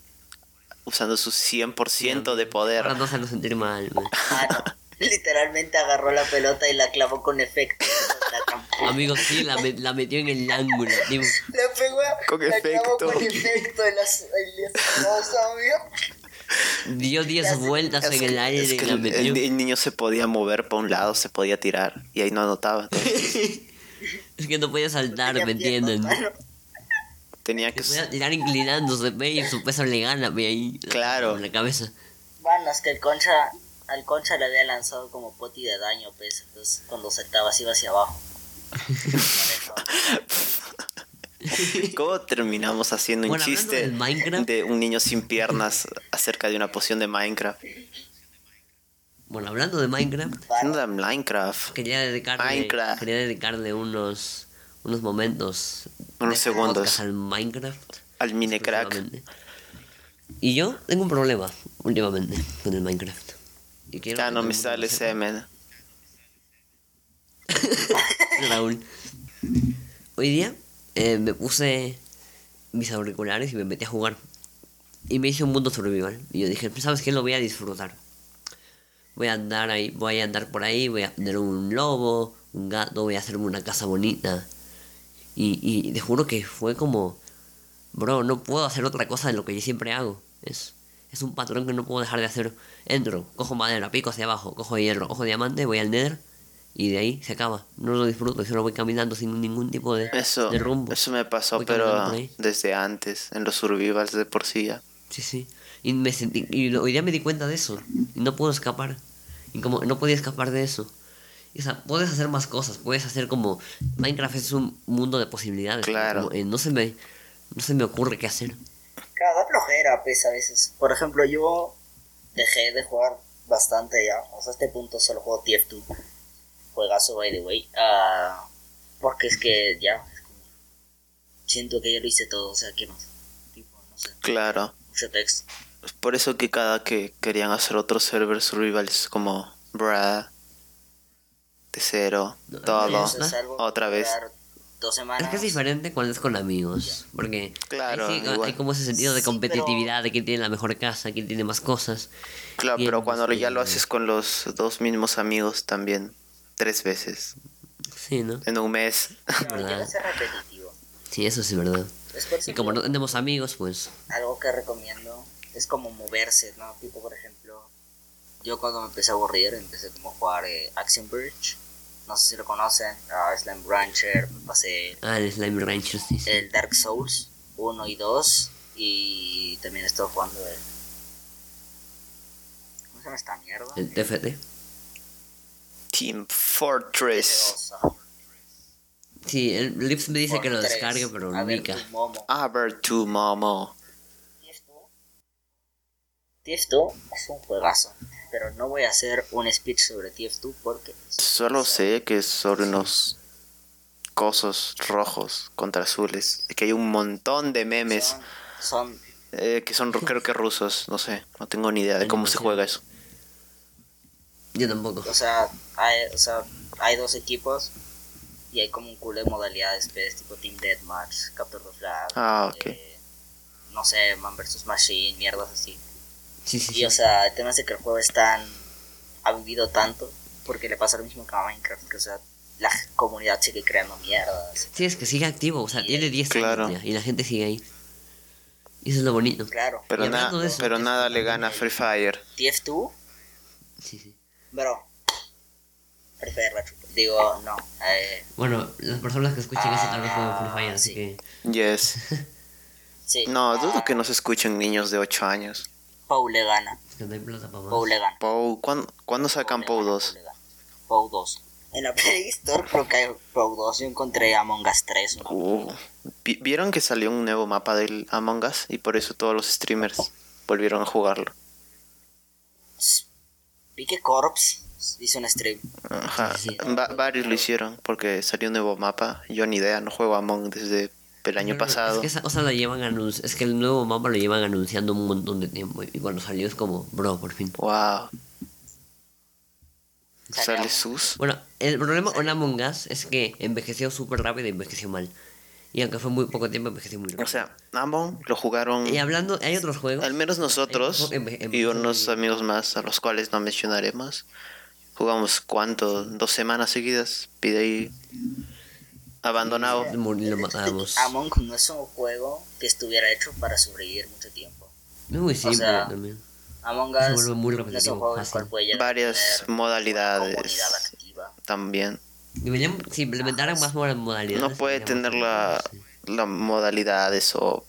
C: usando su 100% de
B: Para
C: poder.
B: no hacerlo sentir mal. güey.
A: Mano, literalmente agarró la pelota y la clavó con efecto. La trampó.
B: Amigo, sí, la, me- la metió en el ángulo.
A: La pegó
C: Con
A: la
C: efecto.
A: clavó con efecto en las en amigo.
B: dio 10 vueltas
C: Es
B: en
C: que,
B: el aire
C: es
B: y
C: que
B: la
C: el,
B: metió.
C: el- el niño se podía mover para un lado, se podía tirar y ahí no anotaba.
B: Es que no podía saltar, ¿me entienden?
C: tenía que...
B: Podía tirar inclinándose, ve, y su peso le gana, ve ahí. la-
C: Claro.
B: En la cabeza.
A: Es que el concha, al concha le había lanzado como poti de daño, pues. Entonces cuando saltaba se iba hacia abajo.
C: ¿Cómo terminamos haciendo un
B: Bueno, hablando
C: chiste de un niño sin piernas acerca de una poción de Minecraft?
B: Bueno, hablando de Minecraft,
C: Haciendo de Minecraft.
B: quería dedicarle,
C: Minecraft.
B: quería dedicarle unos, unos momentos.
C: Unos segundos.
B: al Minecraft.
C: Al Minecraft.
B: Y yo tengo un problema últimamente con el Minecraft. Y quiero
C: Ya no me sale semen.
B: Raúl. Hoy día eh, me puse mis auriculares y me metí a jugar. Y me hice un mundo survival. Y yo dije, "Pues, ¿sabes qué? Lo voy a disfrutar. Voy a andar ahí, voy a andar por ahí, voy a tener un lobo, un gato, voy a hacerme una casa bonita. Y, y te juro que fue como, bro, no puedo hacer otra cosa de lo que yo siempre hago. Es, es un patrón que no puedo dejar de hacer. Entro, cojo madera, pico hacia abajo, cojo hierro, cojo diamante, voy al nether y de ahí se acaba. No lo disfruto, solo voy caminando sin ningún tipo de,
C: Eso,
B: de rumbo.
C: eso me pasó,
B: Voy
C: pero desde antes, en los survivals de por sí ya.
B: Sí, sí. Y, me sentí, y hoy día me di cuenta de eso. Y no puedo escapar. Y como no podía escapar de eso. Y, o sea, puedes hacer más cosas, puedes hacer como... Minecraft es un mundo de posibilidades.
C: Claro.
B: como, eh, no, se me, no se me ocurre qué hacer.
A: Cada flojera, pues, a veces. Por ejemplo, yo dejé de jugar bastante ya. O sea, a este punto solo juego TF2. Juegazo, by the way. Ah, porque es que ya. es como- siento que ya lo hice todo. O sea, ¿qué más? Tipo, no sé.
C: Claro.
A: Mucho texto.
C: Es por eso que cada que querían hacer otro server survival es como, bruh, de cero,
B: No,
C: todo,
A: es
C: otra vez.
A: Dos semanas.
B: Es que es diferente cuando es con amigos. Porque
C: Claro,
B: ahí sí, hay como ese sentido de
A: Sí,
B: competitividad, de quién tiene la mejor casa, quién tiene más cosas.
C: Claro, pero cuando ya lo
B: este,
C: haces con los dos mismos amigos también, tres veces,
B: Sí, ¿no?
C: en un mes.
A: No, repetitivo.
B: Sí, eso sí es verdad.
A: Es por eso
B: Y como no tenemos amigos, pues...
A: algo que recomiendo es como moverse, ¿no? Tipo, por ejemplo, yo cuando me empecé a aburrir, empecé como a jugar eh, Action Bridge. No sé si lo conocen. ah, Slime Rancher, me pasé
B: Ah, el Slime Rancher, sí, sí.
A: el Dark Souls 1 y 2. Y también estoy jugando el. ¿Cómo se llama esta mierda?
B: El TFT.
C: Team Fortress.
B: Sí, el Lips me dice que lo descargue, pero
A: A ver,
B: Nika.
A: tu momo.
C: Aber to Momo.
A: TF2 TF2 es un juegazo, pero no voy a hacer un speech sobre TF2 porque
C: Solo sé que es sobre unos cosos rojos contra azules. Y que hay un montón de memes
A: son, son
C: eh, que son creo que rusos. No sé, no tengo ni idea de cómo se juega eso.
B: Yo tampoco.
A: o sea, hay, o sea, hay dos equipos y hay como un culo de modalidades, pues, tipo Team Deathmatch, Capture the Flag,
C: Ah, ok.
A: eh, no sé, Man vs Machine, mierdas así.
B: Sí, sí,
A: Y
B: sí.
A: o sea, el tema es de que el juego es tan, ha vivido tanto, porque le pasa lo mismo que a Minecraft, que o sea, la comunidad sigue creando mierdas.
B: Sí, es que sigue activo, o sea, tiene 10
C: Claro.
B: años ya, y la gente sigue ahí. Y eso es lo bonito.
A: Claro,
C: Pero, na-
B: eso,
C: pero
B: es
C: nada le gana a Free Fire.
A: TF2,
B: Sí, sí.
A: Bro. Free Fire la chupa. Digo, no, eh,
B: Bueno, las personas que escuchen eso tal vez jueguen Free Fire, así
A: sí.
B: que...
C: Yes.
A: sí.
C: No, dudo
A: ah,
C: que nos escuchen niños de 8 años.
A: Pau le gana,
B: Es que no hay plata para más.
A: Pau le gana.
C: Pou, ¿cuándo, cuándo sacan Pou 2?
A: Pau 2. En la Play Store creo que hay Pau 2. Yo encontré Among Us 3. ¿no?
C: Uh, vi- ¿Vieron que salió un nuevo mapa del Among Us? Y por eso todos los streamers volvieron a jugarlo.
A: Vi que Corps hizo un stream.
C: Ajá.
B: Sí, sí.
C: Va- varios lo hicieron porque salió un nuevo mapa. Yo ni idea, no juego Among desde el año pasado.
B: Es que esa cosa la llevan anunci- Es que el nuevo mapa lo llevan anunciando un montón de tiempo. Y cuando salió es como, bro, por fin.
C: Wow. Sale sus.
B: Bueno, el problema con Among Us es que envejeció súper rápido y envejeció mal. Y aunque fue muy poco tiempo, envejeció muy rápido.
C: O sea, Among lo jugaron
B: y hablando, hay otros juegos.
C: al menos nosotros y unos amigos más a los cuales no mencionaremos. Jugamos cuánto, dos semanas seguidas. Pide ahí abandonado.
B: Lo matamos.
A: Among no es un juego que estuviera hecho para sobrevivir mucho tiempo.
B: Es muy simple
A: sea,
B: también.
A: Among
B: Se
A: Us
B: vuelve muy
A: no es un
B: repetitivo,
A: juego en el
B: fácil.
A: cual puede llegar a
C: Varias modalidades.
A: activa.
C: También.
B: Deberían, si implementaran más moda- modalidades.
C: No puede tener la, la modalidades o,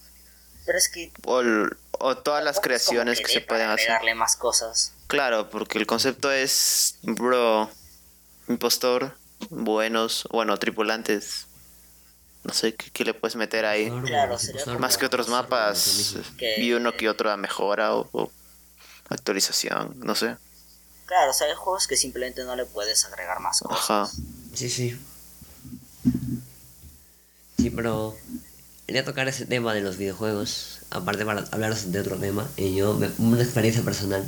A: Pero es que
C: o, el- o todas las creaciones que se pueden hacer.
A: agregarle más cosas.
C: Claro, porque el concepto es, bro, impostor, buenos, bueno, tripulantes. No sé qué, qué le puedes meter ahí.
A: Claro,
C: Más que otros mapas.
A: Que-
C: y uno que otra mejora o, o actualización, no sé.
A: Claro, o sea, hay juegos que simplemente no le puedes agregar más cosas.
C: Ajá.
B: Sí, sí. Sí, pero quería tocar ese tema de los videojuegos. Aparte para hablaros de otro tema. Y yo, me- una experiencia personal.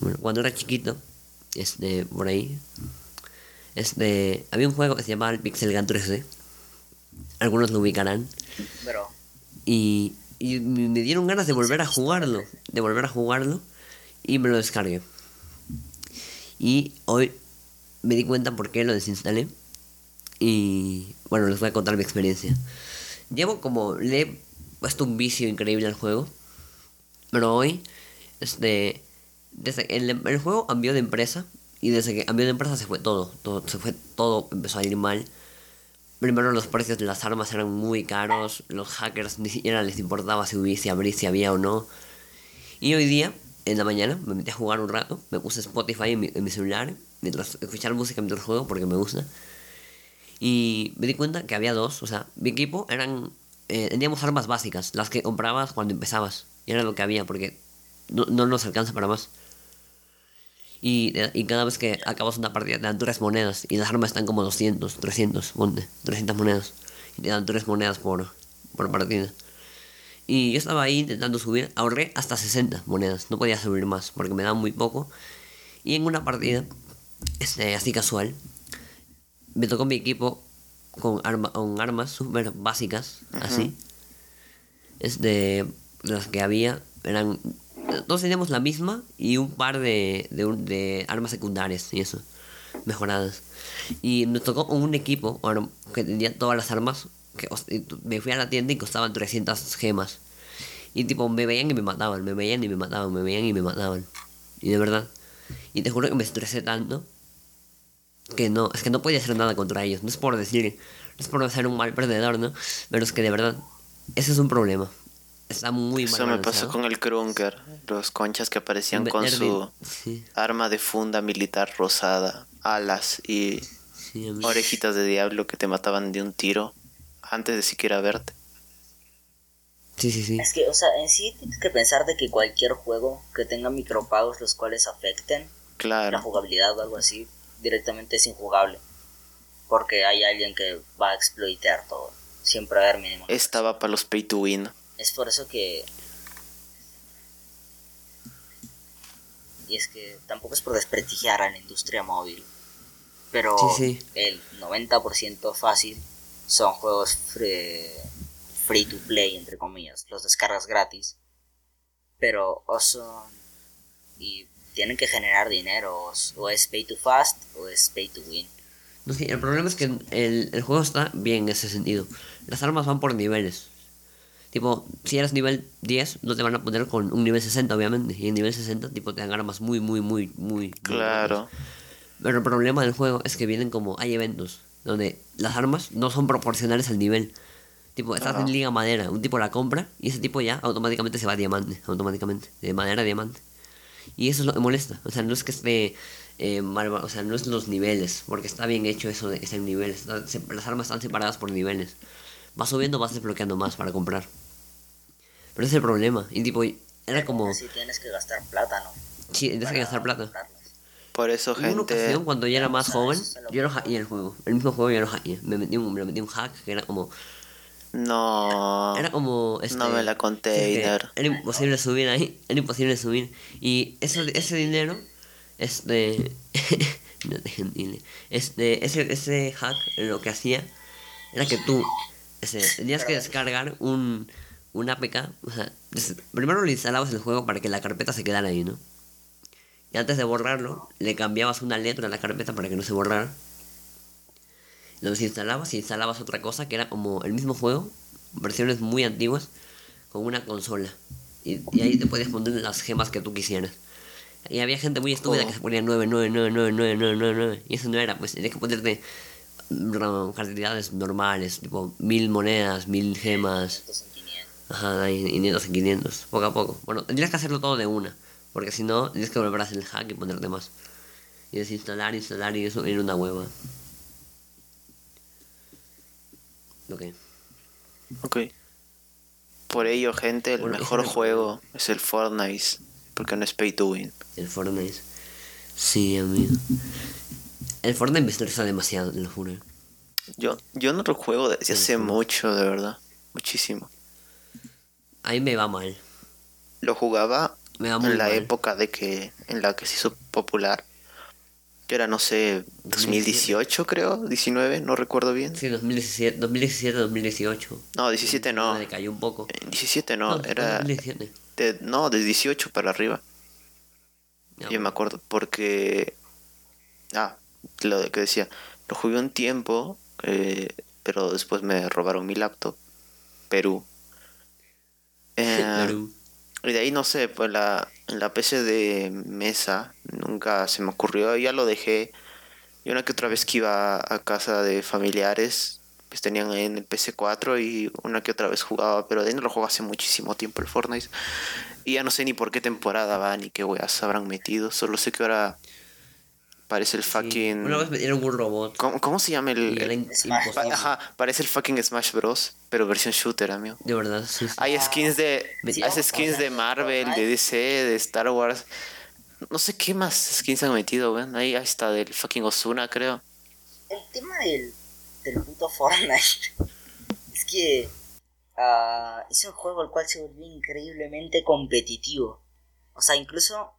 B: Bueno, cuando era chiquito, este, por ahí, este, había un juego que se llamaba el Pixel Gun 3D. Algunos lo ubicarán.
A: Pero
B: Y, y me me dieron ganas de volver a jugarlo. De volver a jugarlo. Y me lo descargué. Y hoy me di cuenta por qué lo desinstalé. Y bueno, les voy a contar mi experiencia. Llevo como. Le he puesto un vicio increíble al juego. Pero hoy, este. Desde el, el juego cambió de empresa. Y desde que cambió de empresa se fue todo. todo se fue todo, empezó a ir mal. Primero los precios de las armas eran muy caros, los hackers ni siquiera les importaba si hubiese abrir, si había o no. Y hoy día en la mañana me metí a jugar un rato, me puse Spotify en mi, en mi celular, mientras escuchar música mientras juego porque me gusta. Y me di cuenta que había dos, o sea, mi equipo eran, eh, teníamos armas básicas, las que comprabas cuando empezabas, y era lo que había porque no, no nos alcanza para más. Y, y cada vez que acabas una partida te dan tres monedas, y las armas están como 200, 300, ponte, 300 monedas, y te dan tres monedas por, por partida. Y yo estaba ahí intentando subir, ahorré hasta 60 monedas, no podía subir más porque me daban muy poco. Y en una partida, este, así casual, me tocó mi equipo con, arma, con armas súper básicas, así. Este, las que había eran. Todos teníamos la misma y un par de, de, armas secundarias y eso, mejoradas. Y me tocó un equipo bueno, que tenía todas las armas. Que, me fui a la tienda y costaban 300 gemas. Y tipo, me veían y me mataban, me veían y me mataban, me veían y me mataban. Y de verdad. Y te juro que me estresé tanto que no, es que no podía hacer nada contra ellos. No es por decir, no es por ser un mal perdedor, ¿no? Pero es que de verdad, ese es un problema. Está muy mal
C: Eso me pasó con el Krunker. Los conchas que aparecían con su
B: Sí,
C: arma de funda militar rosada, alas y
B: sí,
C: orejitas de diablo que te mataban de un tiro antes de siquiera verte.
B: Sí, sí, sí.
A: Es que, o sea, en sí tienes que pensar de que cualquier juego que tenga micropagos los cuales afecten la jugabilidad o algo así, directamente es injugable. Porque hay alguien que va a exploitear todo. Siempre va a haber mínimo.
C: Estaba para los pay to win.
A: Es por eso que... Y es que tampoco es por desprestigiar a la industria móvil. Pero
B: Sí, sí.
A: el 90% fácil son juegos free, free to play, entre comillas. Los descargas gratis. Pero o son... Y tienen que generar dinero. O es- O es pay to fast o es pay to win.
B: No sé, el problema es que el, el juego está bien en ese sentido. Las armas van por niveles. Tipo, si eres nivel 10, no te van a poner con un nivel 60, obviamente. Y en nivel 60, tipo, te dan armas muy, muy, muy, muy...
C: Claro.
B: Pero el problema del juego es que vienen como... Hay eventos donde las armas no son proporcionales al nivel. Tipo, estás
C: Ajá.
B: en liga madera, un tipo la compra y ese tipo ya automáticamente se va a diamante. Automáticamente. De madera a diamante. Y eso es lo que molesta. O sea, no es que esté eh, mal, o sea, no es los niveles, porque está bien hecho eso de que estén niveles. está- se- las armas están separadas por niveles. Vas subiendo, vas desbloqueando más para comprar. Pero ese es el problema. Y tipo, era como.
A: Si tienes que gastar plata, ¿no?
B: Sí, tienes que gastar plata.
C: Por eso,
B: Hubo una
C: gente.
B: ocasión cuando yo era más joven, yo lo hackeé el juego. El mismo juego yo lo hackeé. Me metí un, me metí un hack que era como.
C: No.
B: Era como. Este,
C: No me la conté, Eider.
B: Era imposible subir ahí. Era imposible subir. Y eso, ese dinero. Este. no te. Este, ese, ese hack lo que hacía era que tú. este, tenías que descargar un. Un APK. O sea, primero lo instalabas el juego para que la carpeta se quedara ahí, ¿no? Y antes de borrarlo, le cambiabas una letra a la carpeta para que no se borrara. Lo desinstalabas y instalabas otra cosa que era como el mismo juego, versiones muy antiguas, con una consola. Y, y ahí te podías poner las gemas que tú quisieras. Y había gente muy estúpida
C: Oh.
B: que se ponía 9, 9, 9, 9, 9, 9, 9, 9. Y eso no era, pues tenías que ponerte cantidades normales, tipo mil monedas, mil gemas.
A: Estos en 500.
B: Ajá, y 500 en 500, poco a poco. Bueno, tendrías que hacerlo todo de una, porque si no, tienes que volver a hacer el hack y ponerte más. Y desinstalar, instalar y eso era una hueva. Ok.
C: Ok. Por ello, gente, el
B: Bueno,
C: mejor
B: el
C: juego es el Fortnite. Porque no es pay to win.
B: El Fortnite. Sí, amigo. El Fortnite me estresa demasiado, te lo juro.
C: Yo, yo no lo juego desde hace
B: sí.
C: mucho, de verdad. Muchísimo.
B: A mí me va mal.
C: Lo jugaba
B: Me va muy
C: en la
B: mal.
C: época de que en la que se hizo popular. Que era, no sé, 2018 creo, 19, no recuerdo bien.
B: Sí, 2017, 2017 2018.
C: No, 17 no.
B: Me decayó un poco.
C: En 17 no,
B: fue
C: era
B: 2017.
C: de, no, de 18 para arriba.
B: Ya,
C: Yo me acuerdo porque ah, lo de que decía, lo jugué un tiempo, eh, pero después me robaron mi laptop, Perú. Eh,
B: Perú.
C: Y de ahí no sé, pues la, en la PC de mesa nunca se me ocurrió, ya lo dejé. Y una que otra vez que iba a casa de familiares, pues tenían en el PC4 y una que otra vez jugaba, pero de no lo juego hace muchísimo tiempo el Fortnite. Y ya no sé ni por qué temporada va ni qué weas habrán metido, solo sé que ahora parece el
B: Sí.
C: fucking...
B: Una vez metieron un robot.
C: ¿Cómo, cómo se llama el...?
B: era
C: el-
B: imposible.
C: Ajá, parece el fucking Smash Bros, pero versión shooter, amigo.
B: De verdad, sí. sí.
C: Hay skins de.
B: Sí,
C: hay skins de Marvel, de. DC, de Star Wars. No sé qué más skins han metido, weón. Ahí ahí está del fucking Osuna, creo.
A: El tema del, del puto Fortnite es que ah, es un juego el cual se volvió increíblemente competitivo. O sea, incluso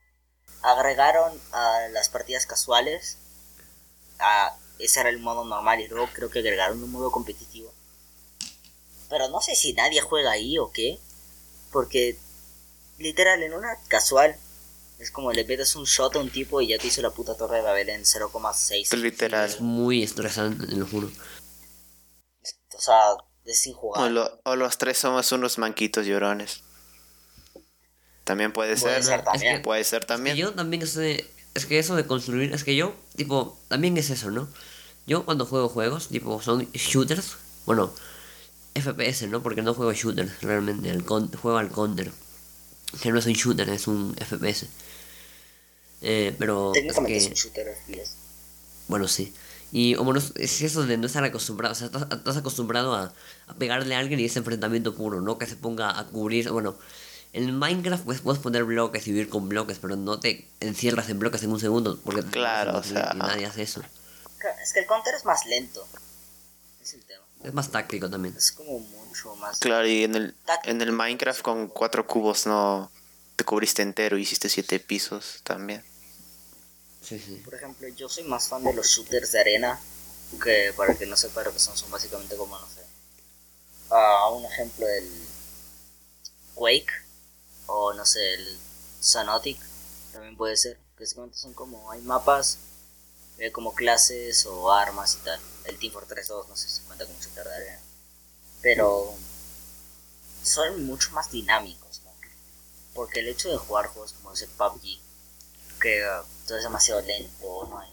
A: agregaron a las partidas casuales. A, ese era el modo normal y luego creo que agregaron un modo competitivo. Pero no sé si nadie juega ahí o qué. Porque literal en una casual es como le metes un shot a un tipo y ya te hizo la puta torre de Babel en 0,6.
C: Literal.
B: Es muy estresante, te lo juro.
A: O sea, es sin
C: O,
A: jugar.
C: lo- o los tres somos unos manquitos llorones. También puede
A: Puede
C: ser.
A: ser también.
C: Puede ser
B: Que
C: también.
B: yo también sé, es que eso de construir, es que yo, tipo, también es eso, ¿no? Yo cuando juego juegos, tipo, son shooters, bueno, FPS, ¿no? Porque no juego shooters, realmente, el con- juego al counter, que no es un shooter, es un FPS. Eh, pero es
A: Técnicamente es
B: que,
A: un shooter FPS.
B: bueno, sí. Y como no, es eso de no estar acostumbrado, o sea, estás, estás acostumbrado a, a pegarle a alguien y ese enfrentamiento puro, ¿no? Que se ponga a cubrir, bueno, en Minecraft pues puedes poner bloques y vivir con bloques, pero no te encierras en bloques en un segundo, porque
C: Claro, o sea,
B: y nadie hace eso.
A: Es que el counter es más lento. Es el tema.
B: Es más táctico también.
A: Es como mucho más.
C: Claro, y en el, en el Minecraft con cuatro cubos no te cubriste entero, hiciste siete pisos también.
B: Sí, sí.
A: Por ejemplo, yo soy más fan de los shooters de arena. Que para el que no sepa lo que son, son básicamente como, no sé. ah, un ejemplo, el Quake. O no sé, el Sanotic. También puede ser. Básicamente son como. Hay mapas. eh, como clases o armas y tal. El Team Fortress 2, no sé si cuenta como shooter de. Pero. Son mucho más dinámicos. Porque el hecho de jugar juegos como ese PUBG que uh, todo es demasiado lento, no hay,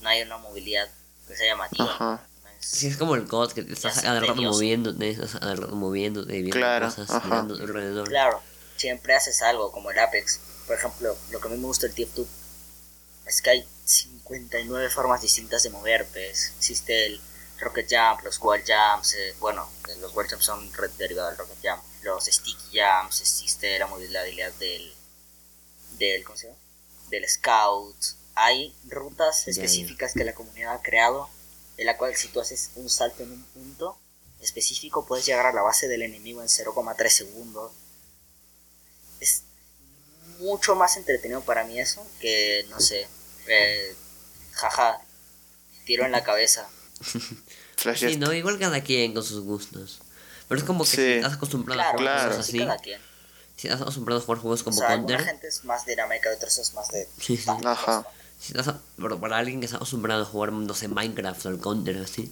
A: no hay una movilidad que sea llamativa.
C: Ajá.
B: Sí, es como el COD, que te estás
A: hace
B: a rato moviéndote, estás a rato moviéndote, viendo
C: Claro,
B: cosas, mirando alrededor.
A: Claro, siempre haces algo como el Apex. Por ejemplo, lo que a mí me gusta del TF2 es que hay 59 formas distintas de mover. Pues. Existe el Rocket Jump, los Wall Jumps, eh, bueno, eh, los Wall Jumps son derivados del Rocket Jump, los Sticky Jumps, existe la movilidad del, del, ¿cómo se llama? Del Scout. Hay rutas específicas que la comunidad ha creado, en la cual si tú haces un salto en un punto específico puedes llegar a la base del enemigo en 0,3 segundos. Es mucho más entretenido para mí eso que, no sé, eh, jaja, tiro en la cabeza.
B: Sí, no, igual cada quien con sus gustos. Pero es como que
C: Sí.
B: si estás acostumbrado
A: Claro,
B: a jugar
C: claro.
B: cosas
A: sí,
B: así,
A: cada quien.
B: si estás acostumbrado a jugar juegos como
A: o sea,
B: Counter,
A: gente es más dinámica, otros es más de...
B: Sí, sí.
C: Ajá.
B: Si estás a- para alguien que está acostumbrado a jugar, no sé, Minecraft o el Counter así,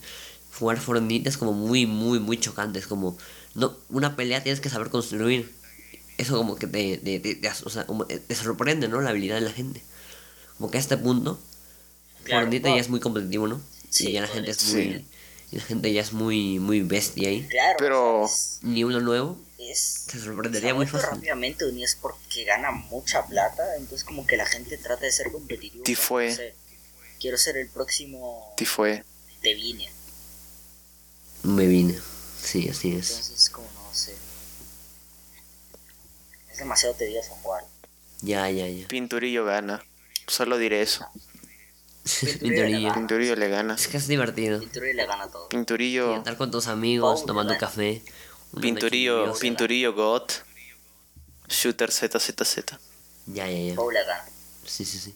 B: jugar Fortnite es como muy, muy, muy chocante. Es como, no, una pelea tienes que saber construir. Eso como que te, te, te- te o sea, como te te sorprende, ¿no? La habilidad de la gente. Como que a este punto,
A: Claro,
B: Fortnite
A: no.
B: ya es muy competitivo, ¿no?
A: Sí,
B: y ya la gente es
C: sí.
B: muy... Y la gente ya es muy, muy bestia ahí.
A: Claro,
C: Pero-
B: Ni uno nuevo
A: es...
B: se
A: es
B: sorprendería muy fácil.
A: rápidamente y es porque gana mucha plata, entonces como que la gente trata de ser competitivo.
C: Fue.
A: no sé, quiero ser el próximo
C: Sí fue.
A: Devine,
B: Me vine. Sí, así es.
A: entonces como no sé. Es demasiado tedioso jugar.
B: Ya, ya, ya.
C: Pinturillo gana. Solo diré eso.
B: Pinturillo.
C: Pinturillo le gana.
B: Es que es divertido.
A: Pintura y le gana todo.
B: Y
C: Pinturillo.
B: estar con tus amigos,
A: Paul,
B: tomando
A: ¿verdad?
B: café.
C: Pinturillo. Pinturillo God. Shooter ZZZ.
B: Ya, ya, ya.
A: Paul le gana.
B: Sí, sí, sí.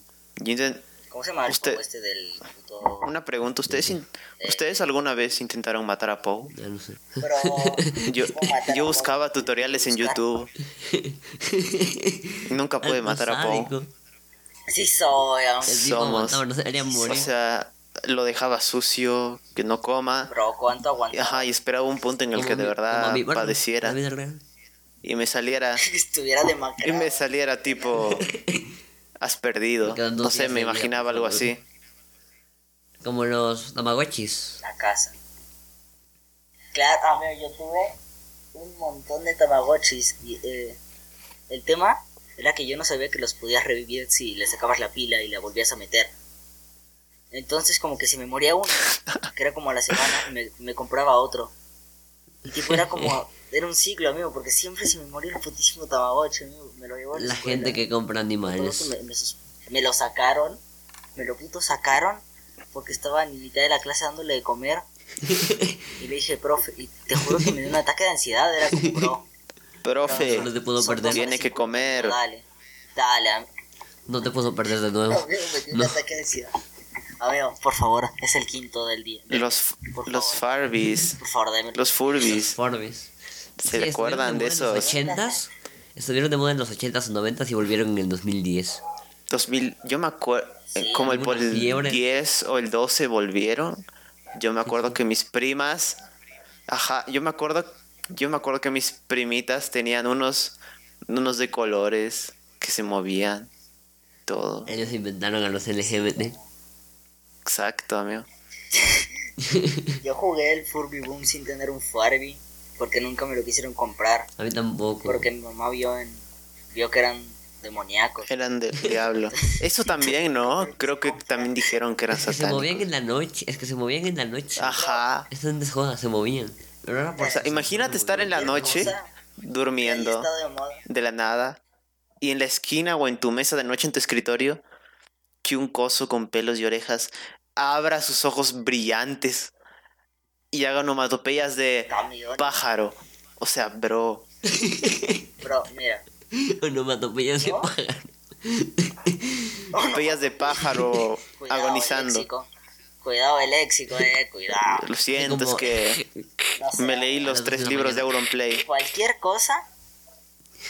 A: ¿Cómo se llama
C: Usted-
A: este del puto...
C: Una pregunta. ¿Ustedes, in- ¿Ustedes alguna vez intentaron matar a Poe?
B: Ya no sé.
A: Pero...
C: Yo,
A: ¿cómo matar a
C: yo buscaba tutoriales en. YouTube. Nunca pude matar a Poe.
A: Sí soy,
C: Somos- O sea, lo dejaba sucio, que no coma.
A: Bro, ¿cuánto aguantaba?
C: Ajá, y esperaba un punto en el
B: Como
C: que de verdad padeciera y me saliera
A: Que estuviera
C: y me saliera tipo has perdido. No sé, me imaginaba algo así.
B: Como los Tamagotchis.
A: La casa. Claro, amigo, yo tuve un montón de Tamagotchis. Y, eh, el tema era que yo no sabía que los podías revivir si le sacabas la pila y la volvías a meter. Entonces, como que si me moría uno, que era como a la semana, me, me compraba otro. Y tipo, era como. Era un ciclo, amigo, porque siempre se me moría el putísimo Tamagotchi, amigo. Me lo llevó a la,
B: La
A: escuela.
B: gente que compra animales.
A: Me, me sus- me lo sacaron, me lo puto sacaron, porque estaba en mitad de la clase dándole de comer. Y le dije, profe, y te juro que me dio un ataque de ansiedad, era como, bro.
C: Profe,
B: Solo te puedo perder.
A: cosas
C: Tiene
A: de
C: que
A: 50,
C: comer.
A: Dale, dale, am-
B: No te puedo perder de nuevo.
A: amigo, me dio un
B: No.
A: ataque de ansiedad. Amigo, por favor, es el quinto del día.
C: los, los. Farbies,
A: Por favor, déme.
C: los Furbies.
B: Forbes.
C: ¿Se recuerdan de
B: En los
C: esos?
B: 80s. Estuvieron de moda en los 80s o 90s y volvieron en el 2010.
C: 2000, yo me acuerdo,
A: Sí,
C: como el por el
B: fiebre.
C: 10 o el 12 volvieron. Yo me acuerdo que mis primas, ajá, yo me acuerdo, yo me acuerdo que mis primitas tenían unos, unos de colores que se movían, todo.
B: Ellos inventaron a los LGBT.
C: Exacto, amigo.
A: Yo jugué el Furby Boom sin tener un Furby, porque nunca me lo quisieron comprar,
B: A mí tampoco.
A: porque mi mamá vio, en, vio que eran demoníacos.
C: Eran del diablo. Eso también, ¿no? Creo que también dijeron que eran
B: Es que se movían
C: satánicos.
B: en la noche. Es que se movían en la noche.
C: Ajá.
B: Esto no es joda, se movían. Pero ahora por
C: O sea, imagínate estar en la noche durmiendo.
A: de
C: la nada y en la esquina o en tu mesa de noche en tu escritorio que un coso con pelos y orejas abra sus ojos brillantes y haga onomatopeyas de pájaro. O sea, bro,
A: Bro, mira.
B: Onomatopeyas de pájaro.
C: onomatopeyas de pájaro
A: Cuidado,
C: agonizando.
A: El. Cuidado el léxico, eh, cuidado.
C: Lo siento, es que
A: No sé,
C: me leí
B: a
C: los tres libros de. Auronplay.
A: Cualquier cosa,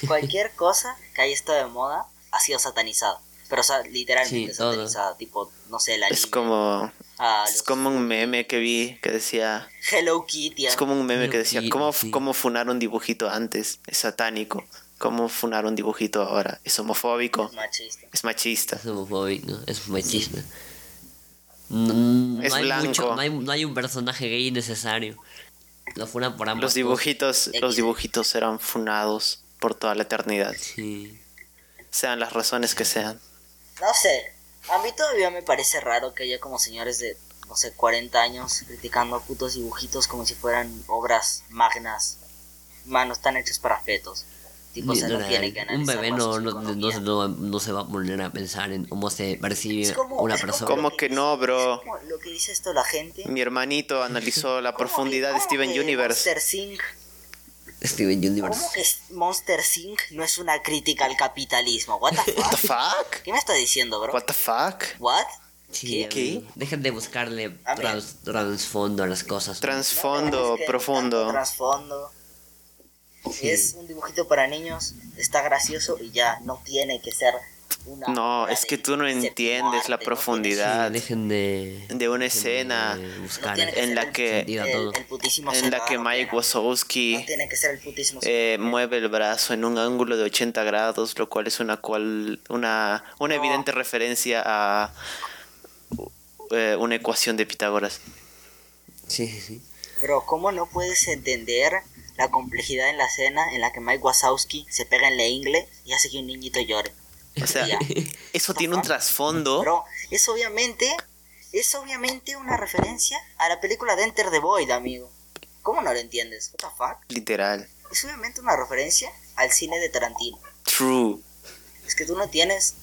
A: cualquier cosa que haya estado de moda ha sido satanizada. Pero, o sea, literalmente
B: Sí, todo.
A: satanizada. Tipo, no sé, la
C: Es
A: niña,
C: como
A: ah,
C: es como un meme que vi que decía
A: Hello Kitty.
C: es como un meme que decía
B: Sí,
C: cómo
B: sí.
C: cómo funar un dibujito antes es satánico cómo funar un dibujito ahora es homofóbico
A: Machista.
C: es machista
B: Es homofóbico, es machista. No, no
C: Es
B: hay
C: blanco.
B: mucho- no, hay, no hay un personaje gay necesario. Lo fueran por ambos.
C: Los dibujitos, los dibujitos serán funados por toda la eternidad,
B: Sí.
C: sean las razones que sean.
A: No sé, a mí todavía me parece raro que haya como señores de, no sé, 40 años criticando putos dibujitos como si fueran obras magnas. Manos tan hechas para fetos. Tipo, no
B: Literal,
A: tiene que
B: un bebé no, no, no, no- no se va a poner a pensar en cómo se percibe
A: Es como-
B: una
A: es como-
B: persona.
C: ¿Cómo que no, bro?
A: Como lo que dice esto la gente.
C: Mi hermanito analizó la
A: ¿Cómo
C: profundidad
A: que-
C: de
A: cómo
C: Steven
A: que
C: Universe.
A: Monster Inc.
B: Steven Universe.
A: ¿Cómo que Monster Inc. no es una crítica al capitalismo? What the
C: What the
A: fuck?
C: fuck?
A: ¿Qué me estás diciendo, bro?
C: What the fuck?
A: What?
B: Sí,
C: ¿Qué?
B: Dejen de buscarle trans- trasfondo a las cosas.
A: Que
C: profundo.
A: tanto Trasfondo. Es un dibujito para niños, está gracioso y ya, no tiene que ser una.
C: No, es que tú no entiendes la
A: arte,
C: profundidad.
B: Dejen de...
C: De una
B: dejen
C: escena
B: de buscar
C: en la que-
A: el- el putísimo
C: En la que Mike
A: No
C: Wazowski
A: tiene que ser el putísimo
C: eh, mueve el brazo en un ángulo de 80 grados, lo cual es una cual una, una
A: No.
C: evidente referencia a eh, una ecuación de Pitágoras.
B: Sí, sí, sí.
A: Pero, ¿cómo no puedes entender la complejidad en la escena en la que Mike Wazowski se pega en la ingle y hace que un niñito llore?
C: O sea, eso tiene un trasfondo.
A: Pero es obviamente, es obviamente una referencia a la película de Enter the Void, amigo. ¿Cómo no lo entiendes? What the fuck?
C: Literal.
A: Es obviamente una referencia al cine de Tarantino.
C: True.
A: Es que tú no tienes,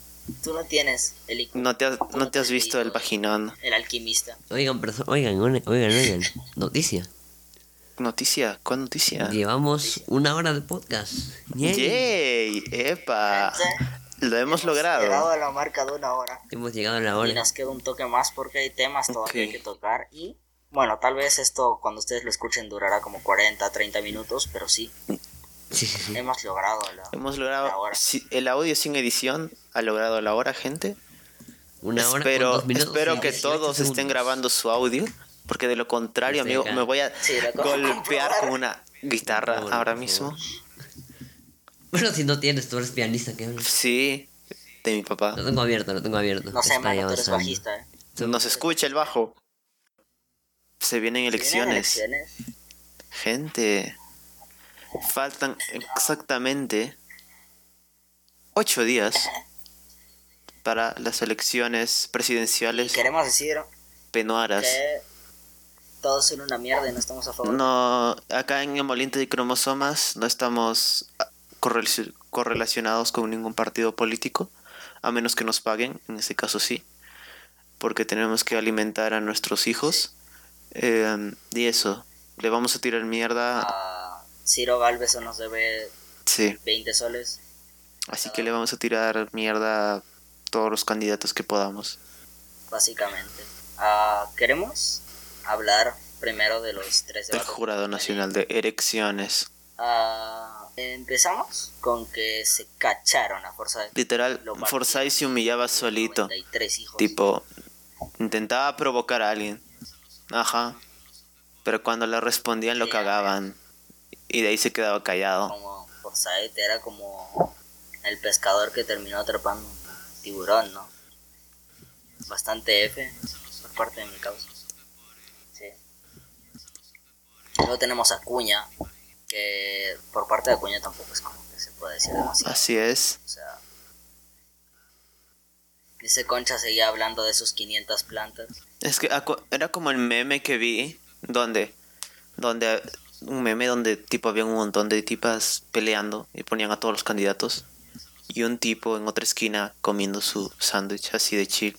A: tú no tienes el IQ,
C: No te has, no te has visto el vaginón.
A: el alquimista.
B: Oigan, oigan, oigan, oigan. Noticia.
C: Noticia, ¿cuál noticia?
B: Llevamos una hora de podcast. Yay.
C: ¡Yay! ¡Epa! Lo hemos
A: Llegado
C: logrado.
A: a la marca de una hora.
B: Hemos llegado a la
A: Y
B: hora.
A: nos queda un toque más porque hay temas todavía
C: Ok.
A: que tocar. Y bueno, tal vez esto cuando ustedes lo escuchen durará como 40, 30 minutos, pero sí,
B: Sí, sí, sí.
A: hemos logrado la,
C: Hemos
A: la
C: logrado.
A: hora.
C: si- el audio sin edición ha logrado la hora, gente.
B: Una hora
C: espero
B: con dos minutos
C: espero
B: y
C: que
B: 18
C: todos estén
B: segundos.
C: grabando su audio. Porque de lo contrario, amigo,
B: acá.
C: me voy a golpear con una guitarra
B: Por
C: ahora
B: por
C: mismo.
B: favor. Bueno, si no tienes, tú eres pianista, ¿qué hablas?
C: Sí, de mi papá.
B: Lo tengo abierto, lo tengo abierto.
A: No sé, mano, tú eres bajista, ¿eh?
C: Nos escucha el bajo. Se vienen
A: ¿Tienen
C: elecciones.
A: elecciones?
C: Gente, faltan exactamente ocho días para las elecciones
A: Y
C: presidenciales
A: queremos decir
C: penuaras.
A: que todos son una mierda y no estamos a favor.
C: No, acá en Emoliente de Cromosomas no estamos correlacionados con ningún partido político, a menos que nos paguen, en este caso sí, porque tenemos que alimentar a nuestros hijos. Eh, y eso, le vamos a tirar mierda,
A: A Ciro Galvez nos debe
C: sí,
A: 20 soles.
C: así que le vamos a tirar mierda a todos los candidatos que podamos.
A: básicamente. Ah, queremos hablar primero de los tres
C: Del. Jurado Nacional de Erecciones.
A: Ah, empezamos con que se cacharon a de
C: Literal. Forsyth se humillaba solito.
A: 93 hijos.
C: Tipo, intentaba provocar a alguien. Ajá. Pero cuando le respondían lo cagaban. Y de ahí se quedaba callado.
A: Como Forsyth era como el pescador que terminó atrapando un tiburón, ¿no? Bastante F por parte de mi causa. Sí. Luego tenemos a Cuña, que por parte de Cuña tampoco es como que se puede decir demasiado.
C: Así es.
A: O sea, dice Concha seguía hablando de sus 500 plantas.
C: Es que era como el meme que vi. Donde. Donde. Un meme donde tipo había un montón de tipas peleando. Y ponían a todos los candidatos. Y un tipo en otra esquina comiendo su sándwich así de chill.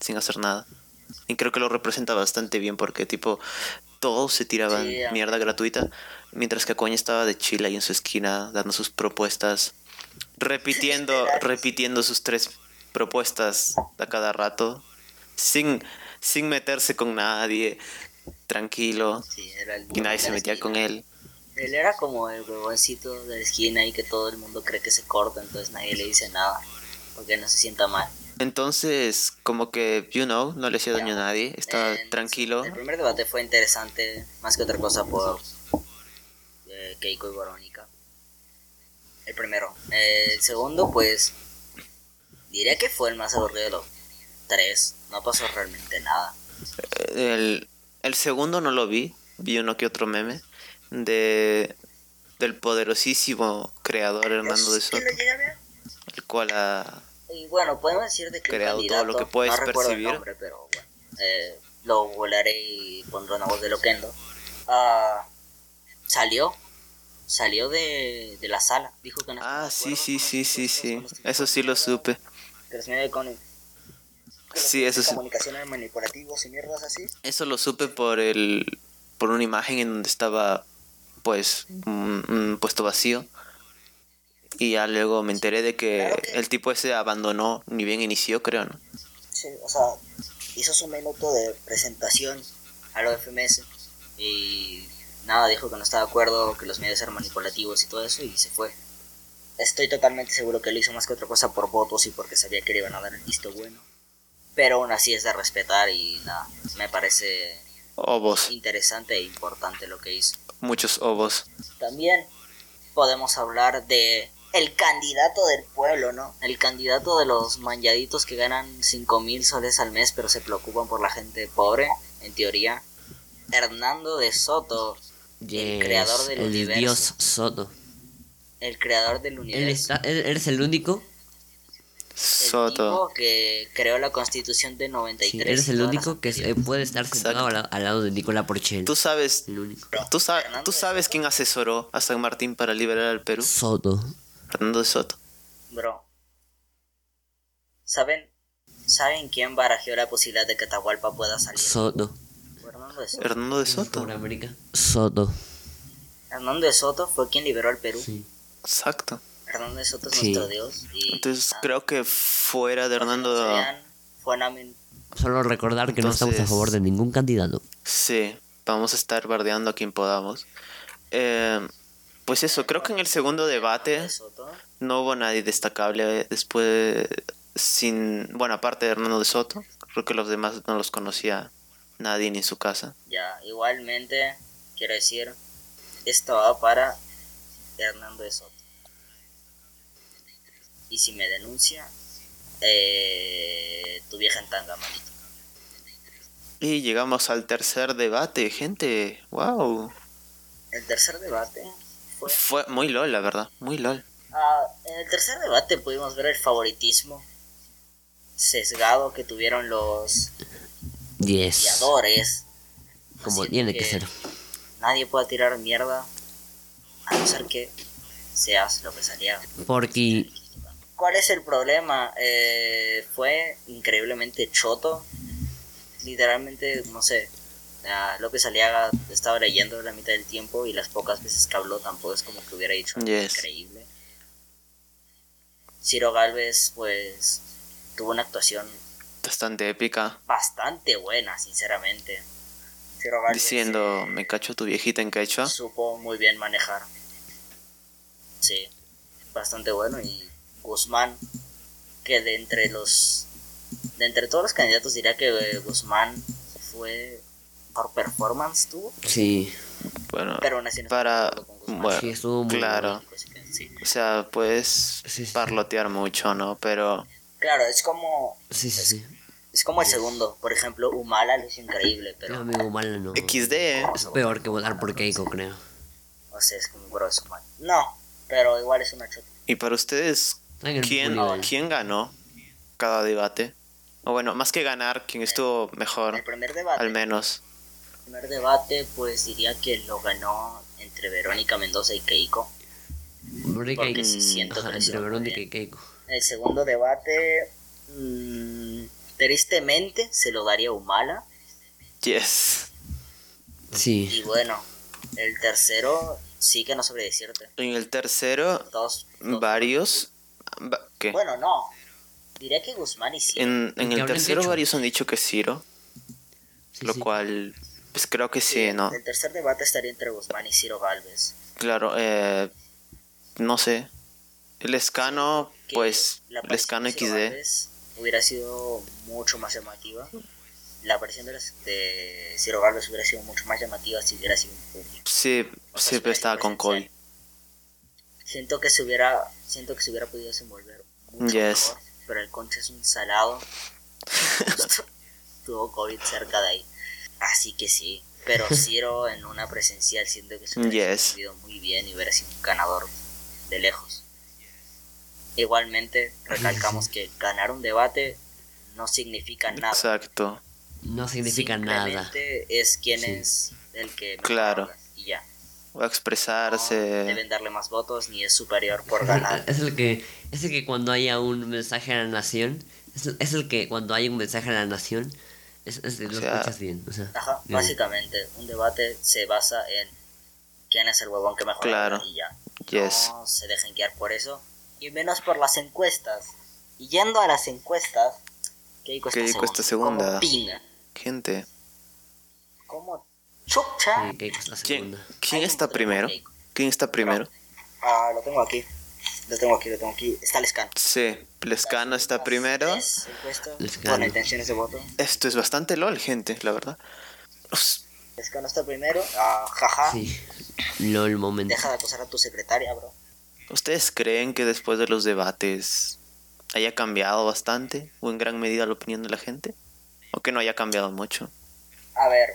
C: Sin hacer nada. Y creo que lo representa bastante bien porque tipo todos se tiraban
A: Sí,
C: mierda gratuita, mientras que Coña estaba de chile ahí en su esquina dando sus propuestas, repitiendo, repitiendo sus tres propuestas a cada rato, sin, sin meterse con nadie, tranquilo,
A: Sí,
C: y nadie se metía con él.
A: Él era como el huevoncito de la esquina y que todo el mundo cree que se corta, entonces nadie le dice nada, porque no se sienta mal.
C: Entonces, como que, you know, no le hacía daño a nadie, estaba
A: Eh,
C: tranquilo.
A: El primer debate fue interesante, más que otra cosa por Keiko y Verónica. El primero. El segundo, pues, diría que fue el más aburrido de los tres. No pasó realmente nada.
C: El, el segundo no lo vi, vi uno que otro meme de del poderosísimo creador Hernando de
A: ¿Sí
C: Soto, el cual ha
A: Y bueno, podemos decir de que
C: Creado todo lo que puedes
A: no recuerdo el
C: percibir.
A: nombre, pero bueno, eh, lo volaré y pondré una voz de Loquendo. Ah, salió, salió de, de la sala, dijo que no
C: Ah, sí, sí, sí, sí, sí. Eso sí lo supe.
A: Que los medios de
C: Sí, eso sí.
A: comunicación eran manipulativos y mierdas así.
C: Eso lo supe por el por una imagen en donde estaba pues un, un puesto vacío. Y ya luego me enteré de que
A: Claro que-
C: el tipo ese abandonó, ni bien inició, creo, ¿no?
A: Sí, o sea, hizo su minuto de presentación a los FMS y nada, dijo que no estaba de acuerdo, que los medios eran manipulativos y todo eso y se fue. Estoy totalmente seguro que lo hizo más que otra cosa por votos y porque sabía que le iban a dar el visto bueno. Pero aún así es de respetar y nada, me parece
C: Obos,
A: interesante e importante lo que hizo.
C: muchos obos.
A: También podemos hablar de el candidato del pueblo, ¿no? El candidato de los manlladitos que ganan 5 mil soles al mes pero se preocupan por la gente pobre, en teoría. Hernando de Soto,
B: Yes,
A: creador del
B: el
A: universo.
B: dios Soto.
A: el creador del
B: Él
A: universo.
B: está, él- eres el único.
A: El
C: Soto.
A: tipo que creó la constitución de
B: sí,
A: 93.
B: eres
A: y
B: el único que puede estar sentado al, al lado de Nicola Porchel.
C: Tú sabes,
B: El único.
C: tú,
A: Fernando
C: sabes quién asesoró a San Martín para liberar al Perú.
B: Soto.
C: Fernando de Soto.
A: Bro. ¿Saben? ¿Saben quién barajeó la posibilidad de que Atahualpa pueda salir?
B: Soto.
A: Hernando de Soto.
C: Hernando de Soto.
B: Por América. Soto.
A: Hernando de Soto fue quien liberó al Perú.
B: Sí.
C: Exacto.
A: Hernando de Soto es
B: Sí.
A: nuestro dios. Y,
C: Entonces
A: ah,
C: creo que fuera de Hernando...
A: fue una-
B: Solo recordar que no estamos a favor de ningún candidato.
C: Sí, vamos a estar bardeando a quien podamos. Eh, pues eso, creo que en el segundo debate
A: de Soto.
C: no hubo nadie destacable después sin... Bueno, aparte de Hernando de Soto, creo que los demás no los conocía nadie ni en su casa.
A: Ya, igualmente, quiero decir, esto va para Hernando de Soto. Y si me denuncia, eh, tu vieja en tanga, manito.
C: Y llegamos al tercer debate, gente. ¡Wow!
A: el tercer debate fue...
C: Fue muy lol, la verdad. Muy lol.
A: Ah, en el tercer debate pudimos ver el favoritismo sesgado que tuvieron los
B: 10.
A: guiadores.
B: Como
A: Así
B: tiene que ser.
A: Nadie puede tirar mierda a no ser que seas lo que salía.
B: Porque
A: ¿Cuál es el problema? Eh, fue increíblemente choto. Literalmente, no sé. López Aliaga estaba leyendo la mitad del tiempo y las pocas veces que habló tampoco es como que hubiera dicho algo
C: Yes.
A: increíble. Ciro Galvez, pues, tuvo una actuación
C: Bastante épica.
A: bastante buena, sinceramente. Ciro
C: Diciendo, me cacho tu viejita en quechua.
A: supo muy bien manejar. Sí, bastante bueno. Y Guzmán, que de entre los. De entre todos los candidatos, diría que eh, Guzmán fue. Por performance tuvo.
B: sí,
C: Bueno,
A: Pero aún así no
C: para...
A: acuerdo con Guzmán.
C: Bueno,
B: Sí, estuvo muy
C: claro.
A: Así que sí.
C: O sea, puedes
B: Sí, sí.
C: parlotear mucho, ¿no? Pero...
A: Claro, es como.
B: sí, sí, sí.
A: Es como el segundo. Por ejemplo, Humala lo hizo increíble,
B: Pero
A: pero.
B: amigo malo no.
C: XD, ¿eh?
B: Es peor que votar por Keiko, creo.
A: O sea, es como un grosso mal. No, pero igual es una chota.
C: Y para ustedes,
B: el
C: ¿quién. ¿quién ganó cada debate? O bueno, más que ganar, ¿quién estuvo
A: El
C: mejor?
A: primer debate.
C: Al menos.
A: El primer debate, pues diría que lo ganó entre Verónica Mendoza y Keiko.
B: Verónica
A: Porque
B: y-
A: lo
B: entre Verónica y Keiko.
A: El segundo debate, mm, tristemente, se lo daría a Humala.
C: Yes.
A: Y
B: Sí.
A: bueno, el tercero, sí que no sabría decirte.
C: En el tercero,
A: Dos, dos-
C: varios... va- ¿Qué?
A: Bueno, no. Diría que Guzmán y sí.
C: En, en
B: ¿Qué
C: el tercero
B: dicho?
C: varios han dicho que Ciro,
B: sí,
C: lo
B: sí.
C: cual, pues creo que sí, ¿no?
A: El tercer debate estaría entre Guzmán y Ciro Galvez.
C: Claro, eh, no sé. El escano,
A: Que
C: pues,
A: la aparición de
C: XD.
A: Hubiera sido mucho más llamativa. La aparición de, las- de Ciro Galvez hubiera sido mucho más llamativa si hubiera sido un público.
C: Sí,
A: O sea,
C: siempre
A: si
C: estaba con
A: presencial. Siento que se hubiera, siento que se hubiera podido desenvolver mucho
C: Yes.
A: mejor, pero el concha es un salado. Tuvo COVID cerca de ahí. Así que sí. Pero Ciro en una presencial siento que se hubiera
C: Yes.
A: muy bien y hubiera sido un ganador de lejos. Igualmente, recalcamos que ganar un debate no significa nada.
C: Exacto.
B: No significa nada.
A: Simplemente es quien
B: Sí.
A: es el que
C: Claro.
A: y ya.
C: Va a
A: No
C: expresarse.
A: deben darle más votos ni es superior por ganar.
B: Es el que es el que cuando haya un mensaje a la nación, es el, es el que cuando hay un mensaje a la nación, es, es- lo
C: sea,
B: escuchas bien. O sea,
A: Ajá,
B: bien.
A: básicamente, un debate se basa en quién es el huevón que mejor
C: Claro.
A: y ya.
C: Yes.
A: No se dejen guiar por eso. Y menos por las encuestas. Y yendo a las encuestas, Keiko está
C: Keiko está
A: segunda.
C: Gente.
A: Como chucha.
B: Es
C: ¿Quién. ¿quién está primero? ¿Quién está primero?
A: Ah, lo tengo aquí. Lo tengo aquí, lo tengo aquí. Está el scan.
C: Sí, Lescano está primero.
A: Encuestas
B: Lescano.
A: Con intenciones de voto.
C: Esto es bastante LOL, gente, la verdad. Os-
A: Lescano está primero. Ah, jaja.
B: Sí. LOL momento.
A: Deja de acosar a tu secretaria, bro.
C: ¿Ustedes creen que después de los debates haya cambiado bastante o en gran medida la opinión de la gente? ¿O que no haya cambiado mucho?
A: A ver.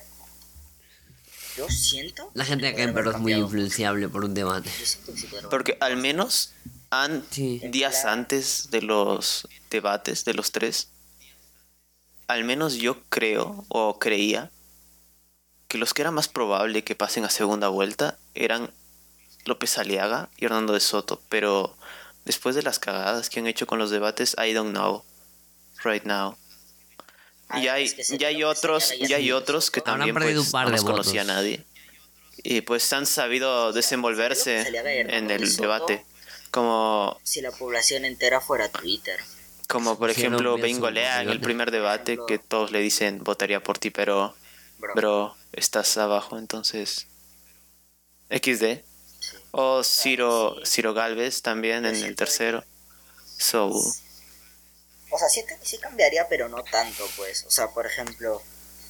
A: Yo siento.
B: La gente acá
A: que
B: en Perú es muy influenciable por un debate.
C: Porque al menos
B: Sí.
C: días antes de los debates, de los tres, al menos yo creo o creía que los que era más probable que pasen a segunda vuelta eran López Aliaga y Hernando de Soto, pero después de las cagadas que han hecho con los debates, I don't know right now. Y hay,
A: es que sí,
C: ya hay otros, ya hay otros que también pues,
B: un par
C: no los conocía
B: votos.
C: nadie. Y pues han sabido desenvolverse en el debate. Como
A: Si la población entera fuera Twitter.
C: Como por ejemplo Bengolea en el primer debate que todos le dicen votaría por ti, pero
A: Bro.
C: bro, estás abajo, entonces XD.
A: Sí.
C: O Ciro,
A: sí.
C: Ciro Galvez también en el tercero. So,
A: O sea, que sí cambiaría, pero no tanto, pues. O sea, por ejemplo,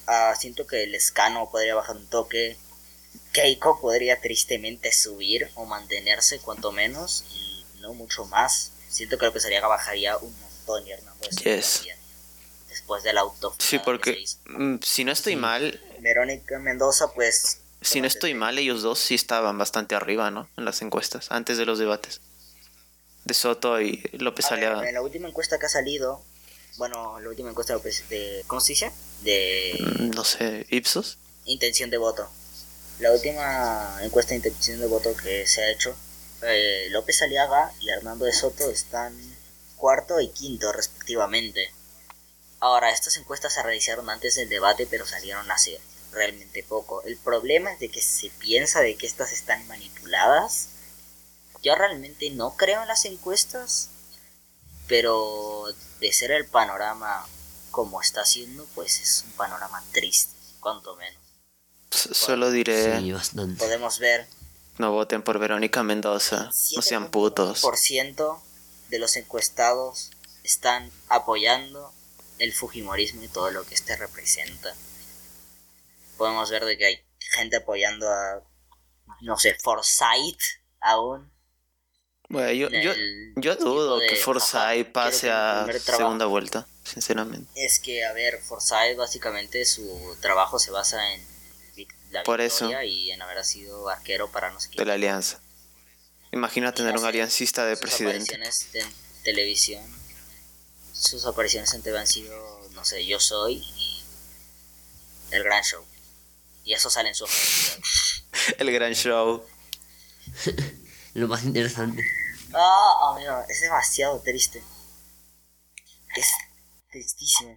A: ah, siento que el escano podría bajar un toque. Keiko podría tristemente subir o mantenerse, cuanto menos, y no mucho más. Siento que lo que sería que bajaría un montón y Hernando
C: Yes.
A: Después del auto.
C: sí, porque mm, si no estoy mal,
A: Verónica Mendoza, pues
C: Si no estoy mal, ellos dos sí estaban bastante arriba, ¿no? En las encuestas, antes de los debates. De Soto y López Aliaga.
A: en la última encuesta que ha salido, bueno, la última encuesta de, ¿cómo se dice? De
C: Mm, No sé, Ipsos.
A: intención de voto. La última encuesta de intención de voto que se ha hecho, eh, López Aliaga y Hernando de Soto están cuarto y quinto respectivamente. Ahora, estas encuestas se realizaron antes del debate, pero salieron hace realmente poco. El problema es de que se piensa de que estas están manipuladas. Yo realmente no creo en las encuestas, pero de ser el panorama como está siendo, pues es un panorama triste, cuanto menos.
C: S- Solo diré,
B: Sí, bastante.
A: Podemos ver
C: no voten por Verónica Mendoza. No sean putos.
A: por ciento de los encuestados están apoyando el Fujimorismo y todo lo que este representa. Podemos ver de que hay gente apoyando a, no sé, Forsyth aún.
C: Bueno, yo, yo, yo dudo
A: de-
C: que Forsyth pase a segunda vuelta, sinceramente.
A: Es que, a ver, Forsyth básicamente su trabajo se basa en la
C: Por eso.
A: y en haber sido arquero para no sé qué.
C: De la alianza. Imagina tener un aliancista de
A: sus
C: presidente.
A: apariciones en televisión, sus apariciones en TV han sido, no sé, Yo Soy y El Gran Show. Y eso sale en su.
C: El gran show.
B: Lo más interesante.
A: Ah, amigo, es demasiado triste. Es tristísimo.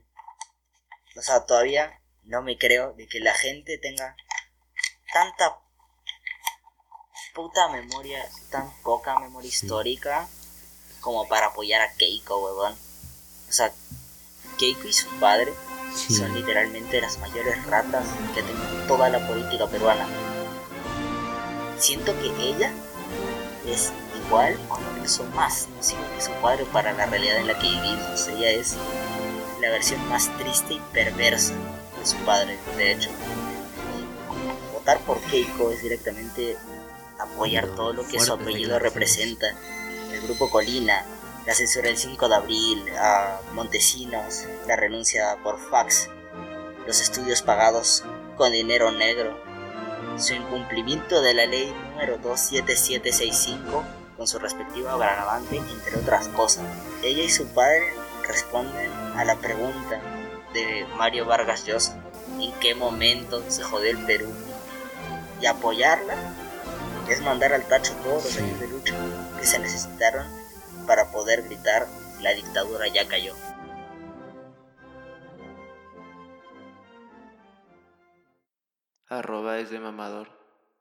A: O sea, todavía no me creo de que la gente tenga tanta puta memoria, tan poca memoria histórica como para apoyar a Keiko, huevón. O sea, Keiko y su padre
B: Sí.
A: son literalmente las mayores ratas que ha tenido toda la política peruana. Siento que ella es igual o incluso más nociva que su padre para la realidad en la que vivimos. Ella es la versión más triste y perversa de su padre, de hecho. Votar por Keiko es directamente apoyar
B: No,
A: todo lo que su apellido representa. El grupo Colina, la censura del 5 de abril, a Montesinos, la renuncia por fax, los estudios pagados con dinero negro, su incumplimiento de la ley número 27765 con su respectiva agravante, entre otras cosas. Ella y su padre responden a la pregunta de Mario Vargas Llosa, ¿en qué momento se jodió el Perú? Y apoyarla es mandar al tacho todos los años de lucha que se necesitaron para poder gritar la dictadura ya cayó.
C: Arroba es de mamador.